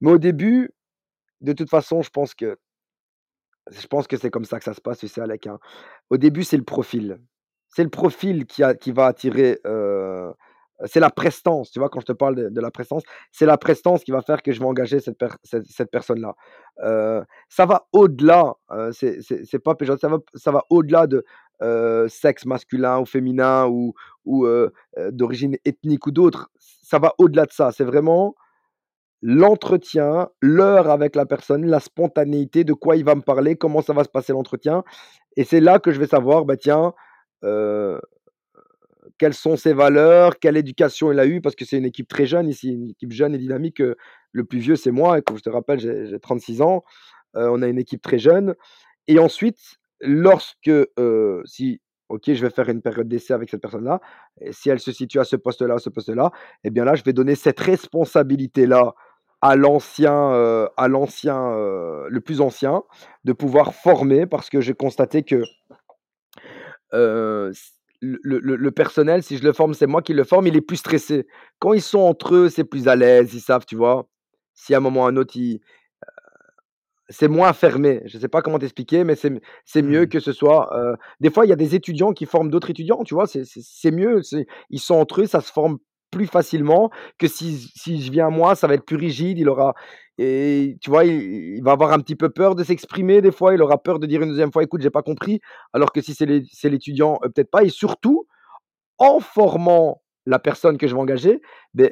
Mais au début, de toute façon, je pense que je pense que c'est comme ça que ça se passe, c'est Alec. Hein. Au début, c'est le profil c'est le profil qui, a, qui va attirer. Euh, c'est la prestance, tu vois, quand je te parle de, la prestance, c'est la prestance qui va faire que je vais engager cette, cette, personne-là. Euh, ça va au-delà, euh, c'est pas péjoratif, ça va, ça va au-delà de sexe masculin ou féminin ou, ou d'origine ethnique ou d'autre. Ça va au-delà de ça. C'est vraiment l'entretien, l'heure avec la personne, la spontanéité, de quoi il va me parler, comment ça va se passer l'entretien. Et c'est là que je vais savoir, bah tiens, quelles sont ses valeurs, quelle éducation il a eu, parce que c'est une équipe très jeune ici, une équipe jeune et dynamique. Le plus vieux, c'est moi, et comme je te rappelle, j'ai 36 ans. on a une équipe très jeune. Et ensuite, lorsque, si, ok, je vais faire une période d'essai avec cette personne-là, et si elle se situe à ce poste-là, à ce poste-là, eh bien là, je vais donner cette responsabilité-là à l'ancien, à l'ancien, le plus ancien, de pouvoir former, parce que j'ai constaté que le, personnel, si je le forme, c'est moi qui le forme, il est plus stressé. Quand ils sont entre eux, c'est plus à l'aise, ils savent, tu vois. Si à un moment ou à un autre, c'est moins fermé. Je ne sais pas comment t'expliquer, mais c'est mieux mmh. que ce soit. des fois, il y a des étudiants qui forment d'autres étudiants, tu vois, c'est mieux. Ils sont entre eux, ça se forme plus facilement que si, si je viens moi, ça va être plus rigide. Il aura, et tu vois, il, va avoir un petit peu peur de s'exprimer des fois, il aura peur de dire une deuxième fois, écoute, j'ai pas compris. Alors que si c'est l'étudiant, euh, peut-être pas. Et surtout, en formant la personne que je vais engager, ben,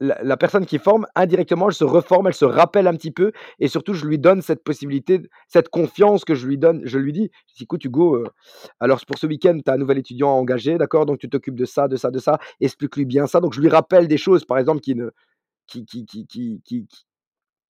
la, personne qui forme, indirectement, elle se reforme, elle se rappelle un petit peu, et surtout, je lui donne cette possibilité, cette confiance que je lui donne. Je lui dis, écoute, Hugo, euh, alors pour ce week-end, tu as un nouvel étudiant à engager, d'accord Donc tu t'occupes de ça, de ça, de ça, explique-lui bien ça. Donc je lui rappelle des choses, par exemple, qui ne, qui, qui, qui,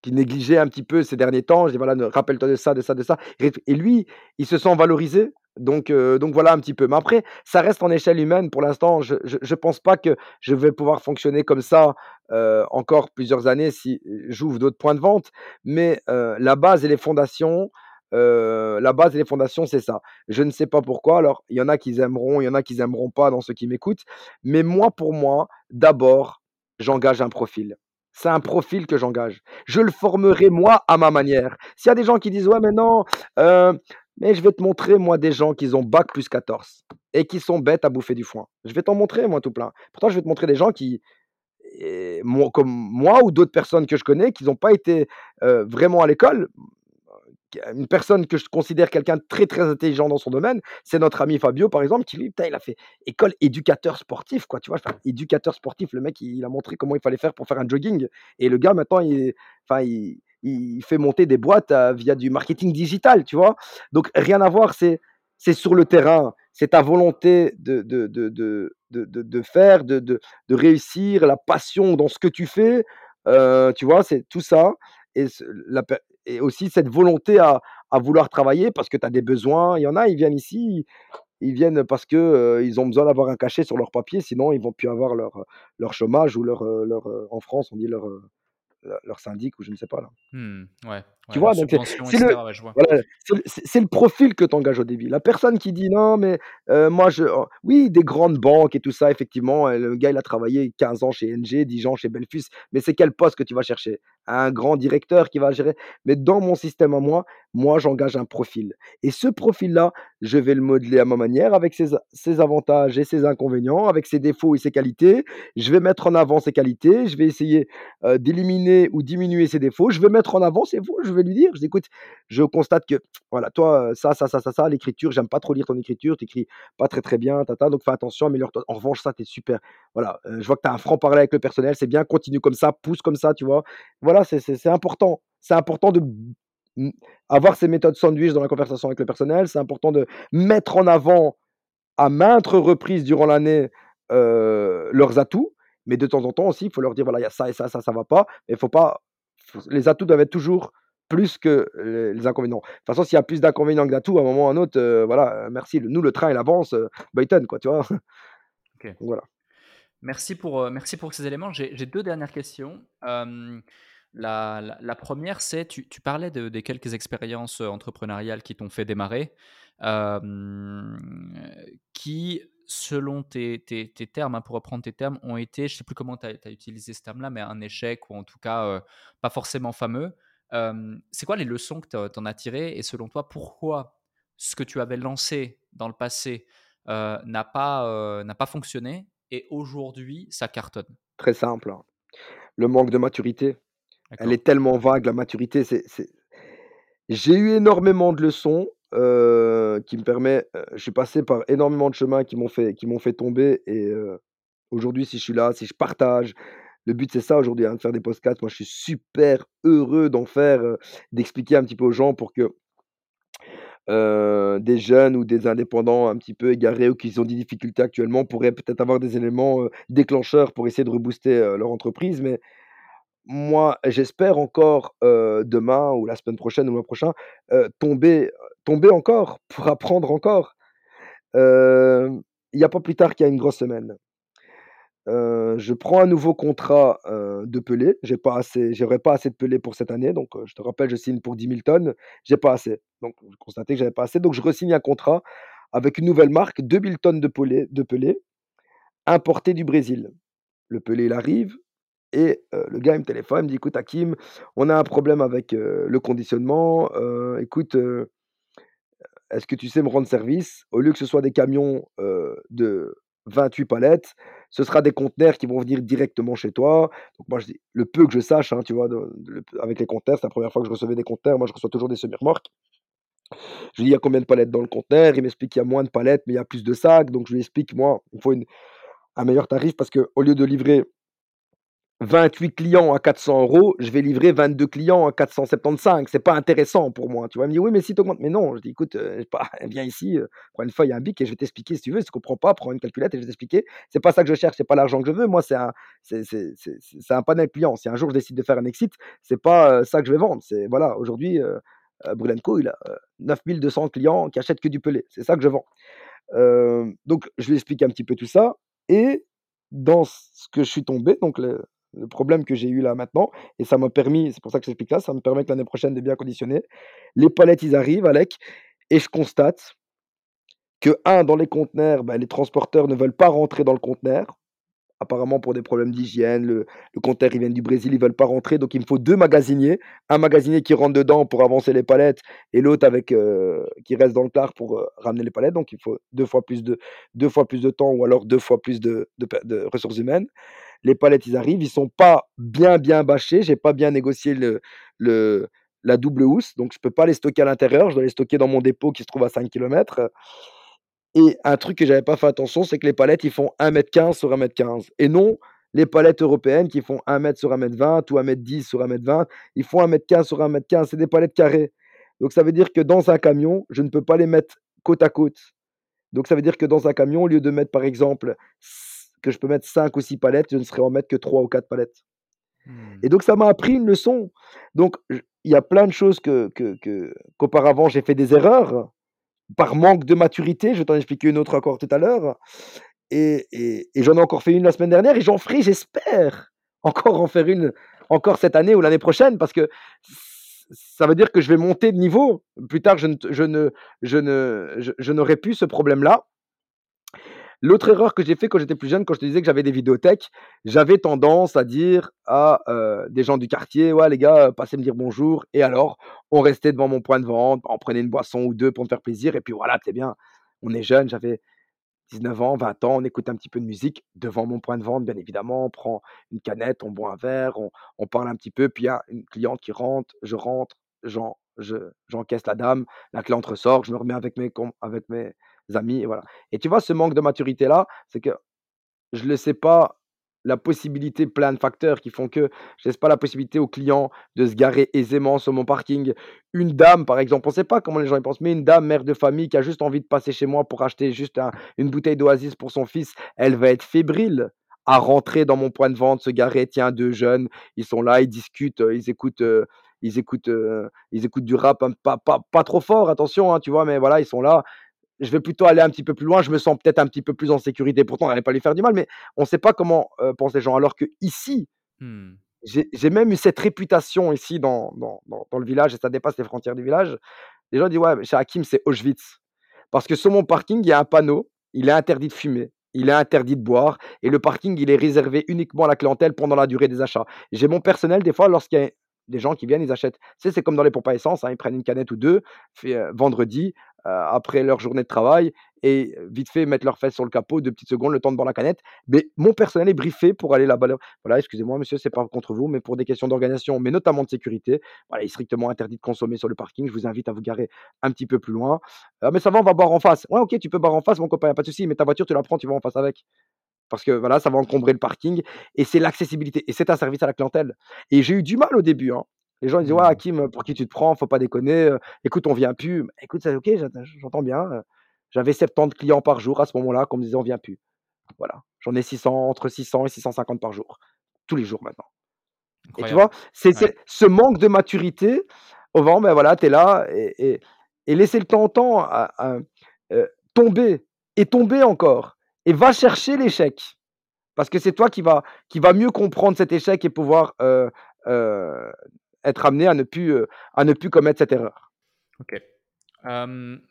qui négligeait un petit peu ces derniers temps. Je dis voilà, rappelle-toi de ça, de ça, de ça. Et lui, il se sent valorisé. Donc, euh, donc voilà un petit peu. Mais après, ça reste en échelle humaine. Pour l'instant, je ne pense pas que je vais pouvoir fonctionner comme ça euh, encore plusieurs années si j'ouvre d'autres points de vente. Mais euh, la base et les fondations, la base et les fondations, c'est ça. Je ne sais pas pourquoi. Alors, il y en a qui aimeront, il y en a qui n'aimeront pas dans ceux qui m'écoutent. Mais moi, pour moi, d'abord, j'engage un profil. C'est un profil que j'engage. Je le formerai moi à ma manière. S'il y a des gens qui disent ouais mais non, euh, mais je vais te montrer moi des gens qui ont bac plus 14 et qui sont bêtes à bouffer du foin. Je vais t'en montrer moi tout plein. Pourtant je vais te montrer des gens qui comme moi ou d'autres personnes que je connais qui n'ont pas été euh, vraiment à l'école, une personne que je considère quelqu'un de très très intelligent dans son domaine, c'est notre ami Fabio par exemple, qui lui, il a fait école éducateur sportif, quoi, tu vois, éducateur sportif, le mec, il, a montré comment il fallait faire pour faire un jogging, et le gars maintenant, il, enfin, il, il fait monter des boîtes euh, via du marketing digital, tu vois. Donc rien à voir, c'est c'est sur le terrain, c'est ta volonté de, de, de, de, de faire, de, de, réussir, la passion dans ce que tu fais, euh, tu vois, c'est tout ça. Et la, et aussi cette volonté à, vouloir travailler parce que tu as des besoins. Il y en a, ils viennent ici, ils viennent parce qu'ils ils ont besoin d'avoir un cachet sur leur papier, sinon ils vont plus avoir leur, chômage ou leur, leur, en France, on dit leur, leur syndic ou je ne sais pas là. Mmh, tu vois, c'est le, profil que tu engages au début. La personne qui dit non, mais moi, je. Oh, oui, des grandes banques et tout ça, effectivement, le gars, il a travaillé 15 ans chez NG, 10 ans chez Belfus, mais c'est quel poste que tu vas chercher? Un grand directeur qui va gérer? Mais dans mon système à moi, moi, j'engage un profil. Et ce profil-là, je vais le modeler à ma manière, avec ses, ses, avantages et ses inconvénients, avec ses défauts et ses qualités. Je vais mettre en avant ses qualités, je vais essayer d'éliminer ou diminuer ses défauts. Je vais mettre en avant ses défauts, je vais lui dire, je dis, écoute, je constate que, voilà, toi, ça, ça, ça, ça, ça, l'écriture, j'aime pas trop lire ton écriture, tu écris pas très, très bien, tata, donc fais attention, améliore-toi. En revanche, ça, tu es super. Voilà, je vois que tu as un franc-parler avec le personnel, c'est bien, continue comme ça, pousse comme ça, tu vois. Voilà, c'est important. C'est important de avoir ces méthodes sandwich dans la conversation avec le personnel, c'est important de mettre en avant à maintes reprises durant l'année leurs atouts, mais de temps en temps aussi, il faut leur dire voilà, il y a ça et ça, ça, ça va pas, mais il faut pas. Les atouts doivent être toujours plus que les, inconvénients. De toute façon, s'il y a plus d'inconvénients que d'atouts, à un moment ou à un autre, euh, voilà, euh, merci. Nous, le train, il avance, euh, Byton, quoi, tu vois. voilà. Merci pour, merci pour ces éléments. J'ai deux dernières questions. la, première, c'est, tu, tu, parlais de, des quelques expériences entrepreneuriales qui t'ont fait démarrer, qui, selon tes, tes, tes termes, hein, pour reprendre tes termes, ont été, je ne sais plus comment tu as, as, utilisé ce terme-là, mais un échec ou en tout cas pas forcément fameux c'est quoi les leçons que tu en as tirées et selon toi, pourquoi ce que tu avais lancé dans le passé n'a pas, n'a pas fonctionné et aujourd'hui ça cartonne? Très simple. Hein. Le manque de maturité. Elle est tellement vague, la maturité. c'est J'ai eu énormément de leçons qui me permettent. je suis passé par énormément de chemins qui m'ont fait, qui m'ont fait tomber et aujourd'hui, si je suis là, si je partage, le but, c'est ça aujourd'hui, hein, de faire des podcasts. Moi, je suis super heureux d'en faire, d'expliquer un petit peu aux gens pour que des jeunes ou des indépendants un petit peu égarés ou qui ont des difficultés actuellement pourraient peut-être avoir des éléments déclencheurs pour essayer de rebooster leur entreprise. Mais moi, j'espère encore demain ou la semaine prochaine ou le mois prochain tomber, tomber encore pour apprendre encore. Il n'y a pas plus tard qu'il y a une grosse semaine je prends un nouveau contrat, de pelé. J'ai pas assez j'aurais pas assez de pelé pour cette année, donc je te rappelle, je signe pour 10 000 tonnes, j'ai pas assez. Donc je constatais que j'avais pas assez, donc je resigne un contrat avec une nouvelle marque, 2 000 tonnes de pelé de pelé, importé du Brésil. Le pelé, arrive et le gars, me téléphone, il me dit: «Écoute Hakim, on a un problème avec, le conditionnement, écoute, est-ce que tu sais me rendre service? Au lieu que ce soit des camions, de 28 palettes, ce sera des conteneurs qui vont venir directement chez toi. Donc moi, le peu que je sache, hein, tu vois, avec les conteneurs, c'est la première fois que je recevais des conteneurs, moi je reçois toujours des semi-remorques. Je lui dis, il y a combien de palettes dans le conteneur? Il m'explique qu'il y a moins de palettes, mais il y a plus de sacs. Donc je lui explique, moi, il faut un meilleur tarif parce qu'au lieu de livrer 28 clients à 400 euros, je vais livrer 22 clients à 475. C'est pas intéressant pour moi. Tu il me dit oui, mais si tu augmentes. Mais non, je dis écoute, euh, pas, viens ici, euh, prends une feuille, un bic et je vais t'expliquer si tu veux. Si tu comprends pas, prends une calculette et je vais t'expliquer. C'est pas ça que je cherche, c'est pas l'argent que je veux. Moi, c'est un, c'est, un panel client. Si un jour je décide de faire un exit, c'est pas euh, ça que je vais vendre. C'est voilà, aujourd'hui, euh, Brulenco, il a 9200 clients qui achètent que du pelé. C'est ça que je vends. donc, je lui explique un petit peu tout ça et dans ce que je suis tombé, donc le, le problème que j'ai eu là maintenant et ça m'a permis c'est pour ça que j'explique là, ça me permet que l'année prochaine de bien conditionner. Les palettes, ils arrivent Alec et je constate que un dans les conteneurs, bah, les transporteurs ne veulent pas rentrer dans le conteneur. Apparemment pour des problèmes d'hygiène, le le conteneur, il vient du Brésil, ils veulent pas rentrer, donc il me faut 2 magasiniers. Un magasinier qui rentre dedans pour avancer les palettes et l'autre avec, heu, qui reste dans le car pour, heu, ramener les palettes, donc il faut 2 fois plus de 2 fois plus de temps ou alors 2 fois plus de de ressources humaines. Les palettes, ils arrivent, ils sont pas bien, bien bâchés, j'ai pas bien négocié le le la double housse, donc je peux pas les stocker à l'intérieur, je dois les stocker dans mon dépôt qui se trouve à 5 kilomètres. Et un truc que j'avais pas fait attention, c'est que les palettes, ils font 1 mètre 15 sur 1 mètre 15 et non les palettes européennes qui font 1 mètre sur 1 mètre 20 ou 1 mètre 10 sur 1 mètre 20, ils font 1 mètre 15 sur 1 mètre 15, c'est des palettes carrées. Donc ça veut dire que dans un camion, je ne peux pas les mettre côte à côte. Donc ça veut dire que dans un camion, au lieu de mettre par exemple que je peux mettre 5 ou 6 palettes, je ne saurais en mettre que 3 ou 4 palettes. Mmh. Et donc ça m'a appris une leçon. Donc il y a plein de choses que que que qu'auparavant j'ai fait des erreurs, par manque de maturité, je vais t'en expliquer une autre encore tout à l'heure et et et j'en ai encore fait une la semaine dernière et j'en ferai, j'espère, encore en faire une encore cette année ou l'année prochaine parce que ça veut dire que je vais monter de niveau. Plus tard, je ne je ne je ne je je n'aurai plus ce problème-là. L'autre erreur que j'ai fait quand j'étais plus jeune, quand je te disais que j'avais des vidéothèques, j'avais tendance à dire à, heu, des gens du quartier: «Ouais les gars, heu, passez me dire bonjour» et alors on restait devant mon point de vente, on prenait une boisson ou 2 pour me faire plaisir et puis voilà, sais bien, on est jeune, j'avais 19 ans, 20 ans, on écoute un petit peu de musique devant mon point de vente, bien évidemment, on prend une canette, on boit un verre, on on parle un petit peu, puis il y a une cliente qui rentre, je rentre, j'en je j'encaisse la dame, la cliente ressort, je me remets avec mes avec mes amis et voilà. Et tu vois ce manque de maturité-là, c'est que je laissais pas la possibilité, plein de facteurs qui font que je laisse pas la possibilité aux clients de se garer aisément sur mon parking. Une dame, par exemple, on sait pas comment les gens y pensent, mais une dame, mère de famille qui a juste envie de passer chez moi pour acheter juste un une bouteille d'Oasis pour son fils, elle va être fébrile à rentrer dans mon point de vente, se garer. Tiens, 2 jeunes, ils sont là, ils discutent, heu, ils écoutent, heu, ils écoutent, heu, ils écoutent du rap, hein, pas pas pas trop fort, attention, hein, tu vois? Mais voilà, ils sont là. Je vais plutôt aller un petit peu plus loin, je me sens peut-être un petit peu plus en sécurité. Pourtant, j'allais pas lui faire du mal, mais on sait pas comment, heu, pensent les gens. Alors qu'ici, Mmh. j'ai j'ai même eu cette réputation ici dans dans dans dans le village et ça dépasse les frontières du village. Les gens disent: «Ouais, chez Hakim, c'est Auschwitz». Parce que sur mon parking, il y a un panneau, il est interdit de fumer, il est interdit de boire et le parking, il est réservé uniquement à la clientèle pendant la durée des achats. J'ai mon personnel, des fois, lorsqu'il y a des gens qui viennent, ils achètent tu sais, c'est comme dans les pompes à essence, hein, ils prennent une canette ou 2, fait, heu, vendredi, après leur journée de travail et vite fait mettre leurs fesses sur le capot, 2 petites secondes, le temps de boire la canette. Mais mon personnel est briefé pour aller là-bas. «Voilà, excusez-moi monsieur, c'est pas contre vous, mais pour des questions d'organisation, mais notamment de sécurité, voilà, il est strictement interdit de consommer sur le parking. Je vous invite à vous garer un petit peu plus loin». «Ah mais ça va, on va boire en face». «Ouais, OK, tu peux boire en face mon copain, y a pas de souci, mais ta voiture, tu la prends, tu vas en face avec». Parce que voilà, ça va encombrer le parking et c'est l'accessibilité et c'est un service à la clientèle. Et j'ai eu du mal au début, hein. Les gens ils disent: «Ouais Mmh. Hakim, pour qui tu te prends? Faut pas déconner, heu, écoute, on vient plus». Écoute, c'est OK, j'ent j'entends bien, heu, j'avais 70 clients par jour à ce moment-là qu'on me disait: «On vient plus». Voilà, j'en ai 600, entre 600 et 650 par jour, tous les jours maintenant. Et tu vois? C'est Ouais. ce manque de maturité au vent, ben voilà, tu es là et et et laisser le temps au temps à à, heu, tomber et tomber encore et va chercher l'échec. Parce que c'est toi qui va qui va mieux comprendre cet échec et pouvoir, être amené à ne plus, heu, à ne plus commettre cette erreur. OK.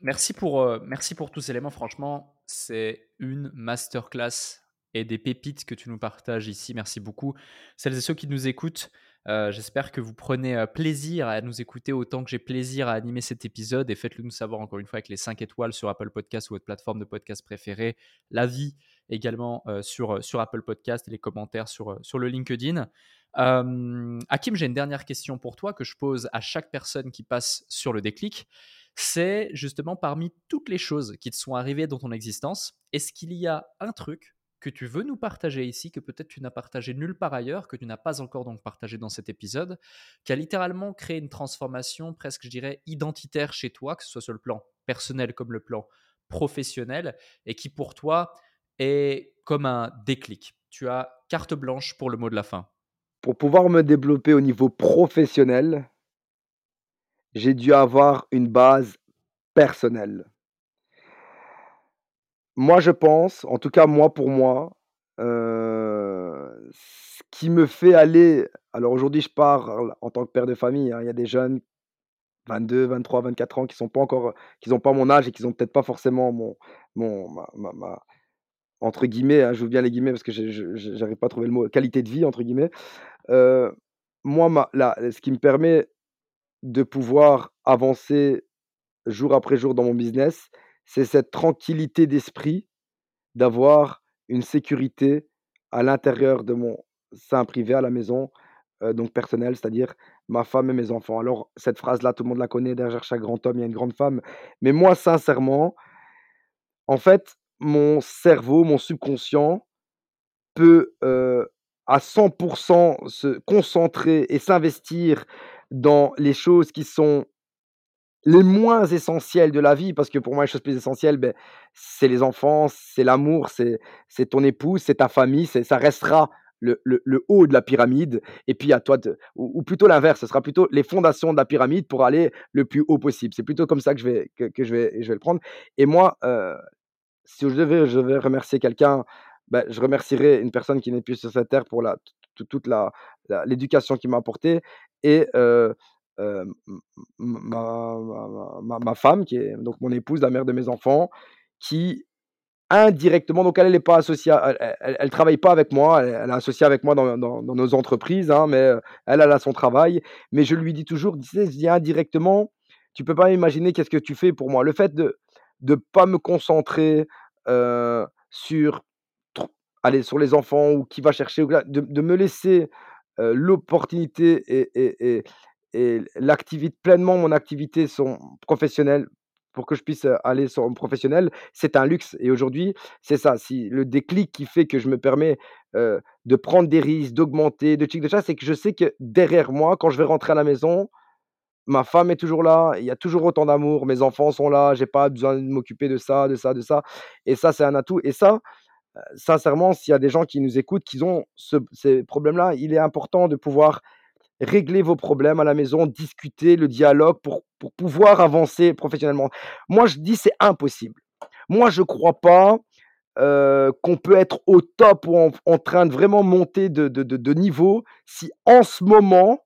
Merci pour, heu, merci pour tous ces éléments. Franchement, c'est une masterclass et des pépites que tu nous partages ici. Merci beaucoup. Celles et ceux qui nous écoutent, heu, j'espère que vous prenez, plaisir à nous écouter autant que j'ai plaisir à animer cet épisode et faites-le nous savoir encore une fois avec les 5 étoiles sur Apple Podcasts ou votre plateforme de podcast préférée, l'avis également, sur, sur Apple Podcasts et les commentaires sur, sur le LinkedIn. Hem, Hakim, j'ai une dernière question pour toi que je pose à chaque personne qui passe sur le déclic. C'est justement parmi toutes les choses qui te sont arrivées dans ton existence, est-ce qu'il y a un truc que tu veux nous partager ici, que peut-être tu n'as partagé nulle part ailleurs, que tu n'as pas encore donc partagé dans cet épisode, qui a littéralement créé une transformation presque, je dirais, identitaire chez toi, que ce soit sur le plan personnel comme le plan professionnel, et qui pour toi est comme un déclic? Tu as carte blanche pour le mot de la fin. Pour pouvoir me développer au niveau professionnel j'ai dû avoir une base personnelle. Moi, je pense, en tout cas moi pour moi, heu, ce qui me fait aller alors aujourd'hui, je parle en tant que père de famille, hein, il y a des jeunes 22-23-24 ans qui sont pas encore, qui ont pas mon âge et qui ont peut-être pas forcément mon mon ma ma entre guillemets, hein, j'ouvre bien les guillemets parce que je je j'arrive pas à trouver le mot, «qualité de vie» entre guillemets. Moi ma la ce qui me permet de pouvoir avancer jour après jour dans mon business, c'est cette tranquillité d'esprit d'avoir une sécurité à l'intérieur de mon sein privé à la maison, donc personnel, c'est-à-dire ma femme et mes enfants. Alors cette phrase-là, tout le monde la connaît, derrière chaque grand homme, il y a une grande femme. Mais moi, sincèrement, en fait, mon cerveau, mon subconscient peut, à 100% se concentrer et s'investir dans les choses qui sont les moins essentielles de la vie, parce que pour moi, les choses plus essentielles, beh, c'est les enfants, c'est l'amour, c'est ton épouse, c'est ta famille, c'est ça restera le le haut de la pyramide et puis à toi ou plutôt l'inverse, ce sera plutôt les fondations de la pyramide pour aller le plus haut possible. C'est plutôt comme ça que je vais que je vais je vais le prendre et moi, si je devais remercier quelqu'un, bah, je remercierais une personne qui n'est plus sur cette terre pour toute l'éducation qu'il m'a apportée et m m ma femme qui est donc mon épouse, la mère de mes enfants, qui indirectement donc elle, elle est pas associée elle elle travaille pas avec moi, elle est associée avec moi dans nos entreprises, hein, mais heu, elle, a son travail. Mais je lui dis toujours, je dis: «Indirectement, tu peux pas imaginer qu'est-ce que tu fais pour moi». Le fait de de pas me concentrer, sur sur les enfants ou qui va chercher de de me laisser, l'opportunité et et et l'activité pleinement mon activité son professionnelle pour que je puisse, aller sur mon professionnel, c'est un luxe et aujourd'hui, c'est ça, si le déclic qui fait que je me permets, de prendre des risques, d'augmenter, de chic de ça, c'est que je sais que derrière moi, quand je vais rentrer à la maison, ma femme est toujours là, il y a toujours autant d'amour, mes enfants sont là, j'ai pas besoin de m'occuper de ça, de ça, de ça et ça, c'est un atout et ça, heu, sincèrement, s'il y a des gens qui nous écoutent, qui ont ce ces problèmes-là, il est important de pouvoir régler vos problèmes à la maison, discuter, le dialogue pour pour pouvoir avancer professionnellement. Moi, je dis: «C'est impossible». Moi, je crois pas, heu, qu'on peut être au top ou en en train de vraiment monter de de de niveau si en ce moment,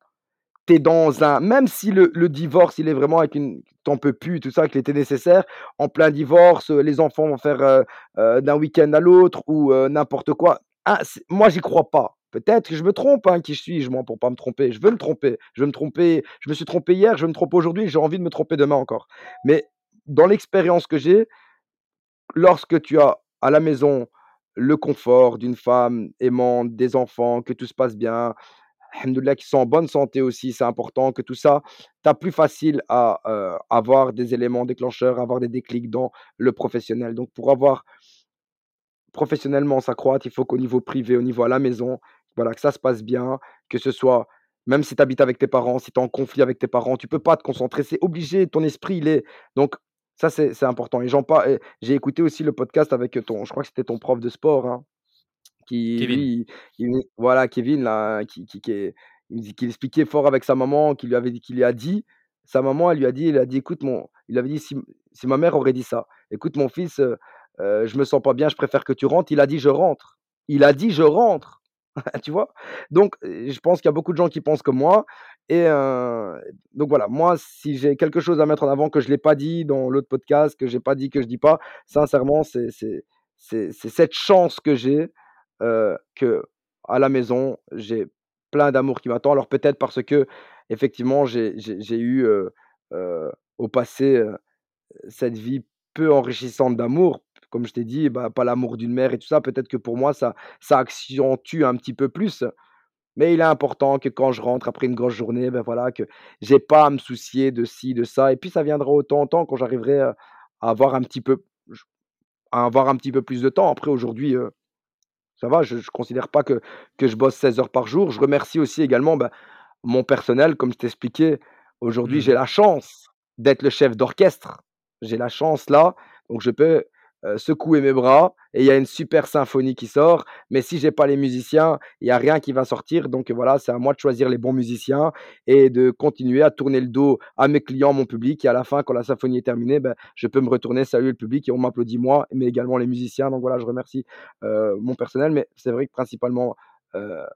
tu es dans un même si le divorce, il est vraiment avec une tu peux plus, tout ça, qu'il était nécessaire, en plein divorce, heu, les enfants vont faire, heu heu, d'un week-end à l'autre ou n'importe quoi. Ah, moi, j'y crois pas. Peut-être que je me trompe, hein, qui je suis, je mens pour pas me tromper. Je veux me tromper. Je veux me tromper. Je me suis trompé hier, je me tromper aujourd'hui, j'ai envie de me tromper demain encore. Mais dans l'expérience que j'ai, lorsque tu as à la maison le confort d'une femme aimante, des enfants, que tout se passe bien, qui sont en bonne santé aussi, c'est important que tout ça, tu as plus facile à, heu, avoir des éléments déclencheurs, avoir des déclics dans le professionnel. Donc pour avoir professionnellement s'accroître, il faut qu'au niveau privé, au niveau à la maison, voilà, que ça se passe bien, que ce soit même si tu habites avec tes parents, si tu es en conflit avec tes parents, tu peux pas te concentrer, c'est obligé, ton esprit, il est. Donc ça, c'est important. Et j'ai écouté aussi le podcast avec ton je crois que c'était ton prof de sport, hein, qui Kevin. lui, il voilà, Kevin là, qui qui est il expliquait fort avec sa maman, qui lui avait qui lui a dit sa maman, elle lui a dit elle a dit: «Écoute mon» il avait dit: «Si si ma mère aurait dit ça: "Écoute mon fils, heu heu, je me sens pas bien, je préfère que tu rentres"», il a dit: «Je rentre». Il a dit: «Je rentre». Tu vois? Donc je pense qu'il y a beaucoup de gens qui pensent comme moi et heu, donc voilà, moi, si j'ai quelque chose à mettre en avant que je l'ai pas dit dans l'autre podcast, que j'ai pas dit, que je dis pas, sincèrement, c'est c'est c'est c'est cette chance que j'ai, heu, qu'à la maison, j'ai plein d'amour qui m'attend. Alors peut-être parce qu'effectivement, j'ai j'ai eu, heu heu, au passé, heu, cette vie peu enrichissante d'amour, comme je t'ai dit, bah, pas l'amour d'une mère et tout ça, peut-être que pour moi, ça ça accentue un petit peu plus. Mais il est important que quand je rentre après une grosse journée, ben voilà, que j'ai pas à me soucier de ci, de ça et puis ça viendra au temps en temps quand j'arriverai, à avoir un petit peu à avoir un petit peu plus de temps. Après aujourd'hui, ça va, je je considère pas que que je bosse 16 heures par jour. Je remercie aussi également, bah, mon personnel, comme je t'ai expliqué. Aujourd'hui, j'ai Mmh la chance d'être le chef d'orchestre. J'ai la chance là, donc je peux, secouer mes bras et il y a une super symphonie qui sort. Mais si j'ai pas les musiciens, il y a rien qui va sortir. Donc voilà, c'est à moi de choisir les bons musiciens et de continuer à tourner le dos à mes clients, mon public et à la fin, quand la symphonie est terminée, ben, je peux me retourner, saluer le public et on m'applaudit moi, mais également les musiciens. Donc voilà, je remercie, heu, mon personnel, mais c'est vrai que principalement,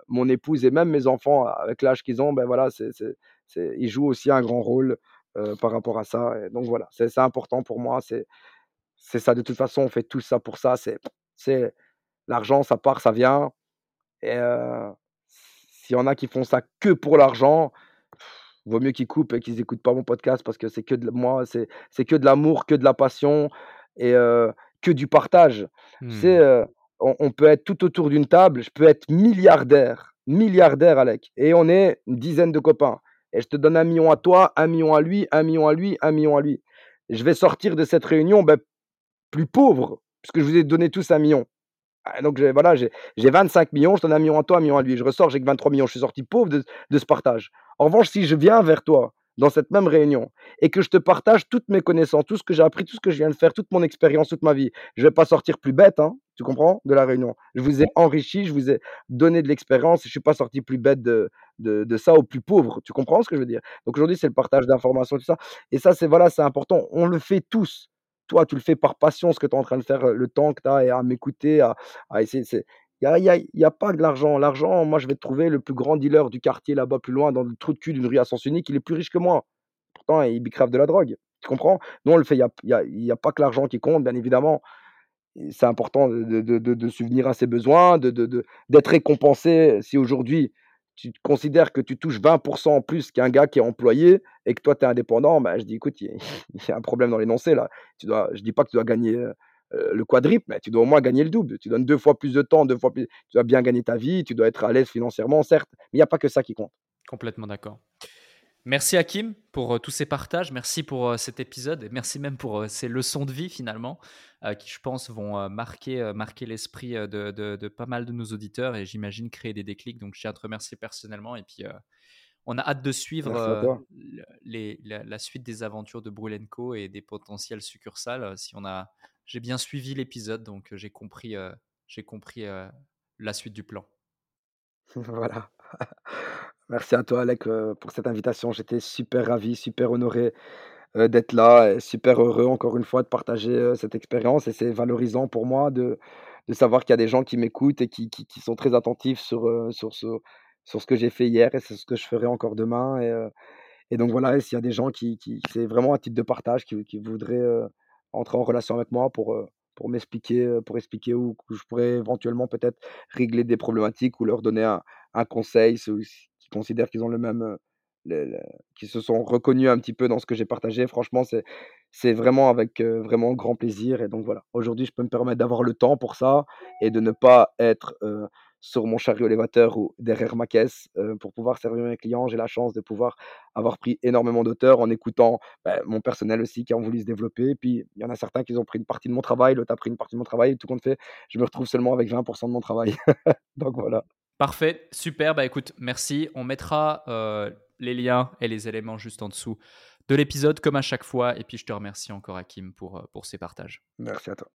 mon épouse et même mes enfants, avec l'âge qu'ils ont, ben voilà, c'est c'est ils jouent aussi un grand rôle, par rapport à ça et donc voilà, c'est c'est important pour moi, c'est c'est ça. De toute façon, on fait tout ça pour ça, c'est c'est l'argent, ça part, ça vient et s'il y en a qui font ça que pour l'argent, vaut mieux qu'ils coupent et qu'ils écoutent pas mon podcast parce que c'est que de moi, c'est c'est que de l'amour, que de la passion et que du partage. Sais, Mmh. on on peut être tout autour d'une table, je peux être milliardaire, milliardaire Alec et on est une dizaine de copains et je te donne 1 000 000 à toi, 1 000 000 à lui, 1 000 000 à lui, 1 000 000 à lui. Je vais sortir de cette réunion, bah, plus pauvre puisque je vous ai donné tous 1 000 000. Ah donc voilà, j'ai j'ai 25 000 000, je donne 1 000 000 à toi, 1 000 000 à lui. Je ressors, j'ai que 23 000 000, je suis sorti pauvre de ce partage. En revanche, si je viens vers toi, dans cette même réunion et que je te partage toutes mes connaissances, tout ce que j'ai appris, tout ce que je viens de faire, toute mon expérience, toute ma vie, je vais pas sortir plus bête, hein, tu comprends? De la réunion. Je vous ai enrichi, je vous ai donné de l'expérience je suis pas sorti plus bête de de de ça ou plus pauvre. Tu comprends ce que je veux dire? Donc aujourd'hui, c'est le partage d'informations, tout ça et ça, c'est voilà, c'est important. On le fait tous. Toi, tu le fais par passion, ce que tu es en train de faire, le temps que tu as et à m'écouter, à essayer il y a y a pas que l'argent. L'argent, moi, je vais te trouver le plus grand dealer du quartier là-bas, plus loin, dans le trou de cul d'une rue à sens unique, il est plus riche que moi. Pourtant, il bicrave de la drogue. Tu comprends? Nous, on le fait, il y a y a pas que l'argent qui compte, bien évidemment c'est important de de de de subvenir à ses besoins, de de de d'être récompensé. Si aujourd'hui, tu considères que tu touches 20 en plus qu'un gars qui est employé et que toi, tu es indépendant, bah, je dis: «Écoute, il y a un problème dans l'énoncé là». Tu dois je dis pas que tu dois gagner, heu heu, le quadruple, mais tu dois au moins gagner le double. Tu donnes 2 fois plus de temps, 2 fois plus tu dois bien gagner ta vie, tu dois être à l'aise financièrement, certes, mais il y a pas que ça qui compte. Complètement d'accord. Merci Hakim pour euh, tous ces partages, merci pour euh, cet épisode et merci même pour euh, ces leçons de vie finalement qui je pense vont marquer, marquer l'esprit de, de- de pas mal de nos auditeurs et j'imagine créer des déclics. Donc je tiens à te remercier personnellement et puis euh, on a hâte de suivre les- la, la suite des aventures de Brulenco et des potentielles succursales. Si on a, j'ai bien suivi l'épisode donc j'ai compris, euh, j'ai compris euh, la suite du plan. Voilà. Merci à toi Alec, heu, pour cette invitation. J'étais super ravi, super honoré, heu, d'être là et super heureux encore une fois de partager, heu, cette expérience. Et c'est valorisant pour moi de de savoir qu'il y a des gens qui m'écoutent et qui qui sont très attentifs sur, sur ce sur ce que j'ai fait hier et c'est ce que je ferai encore demain. Et donc voilà s'il y a des gens qui qui c'est vraiment un titre de partage, qui qui voudraient, entrer en relation avec moi pour, pour m'expliquer, pour expliquer où je pourrais éventuellement peut-être régler des problématiques ou leur donner un un conseil, qui considèrent qu'ils ont le même, le qui se sont reconnus un petit peu dans ce que j'ai partagé. Franchement, c'est vraiment avec, vraiment grand plaisir et donc voilà. Aujourd'hui, je peux me permettre d'avoir le temps pour ça et de ne pas être, sur mon chariot élévateur ou derrière ma caisse, pour pouvoir servir mes clients. J'ai la chance de pouvoir avoir pris énormément d'auteur en écoutant, bah, mon personnel aussi qui ont voulu se développer. Puis il y en a certains qui ont pris une partie de mon travail, l'autre a pris une partie de mon travail et tout compte fait, je me retrouve seulement avec 20 de mon travail. Donc voilà. Parfait, super. Bah écoute, merci. On mettra euh, les liens et les éléments juste en dessous de l'épisode, comme à chaque fois. Et puis je te remercie encore, Hakim, pour, euh, pour ces partages. Merci à toi.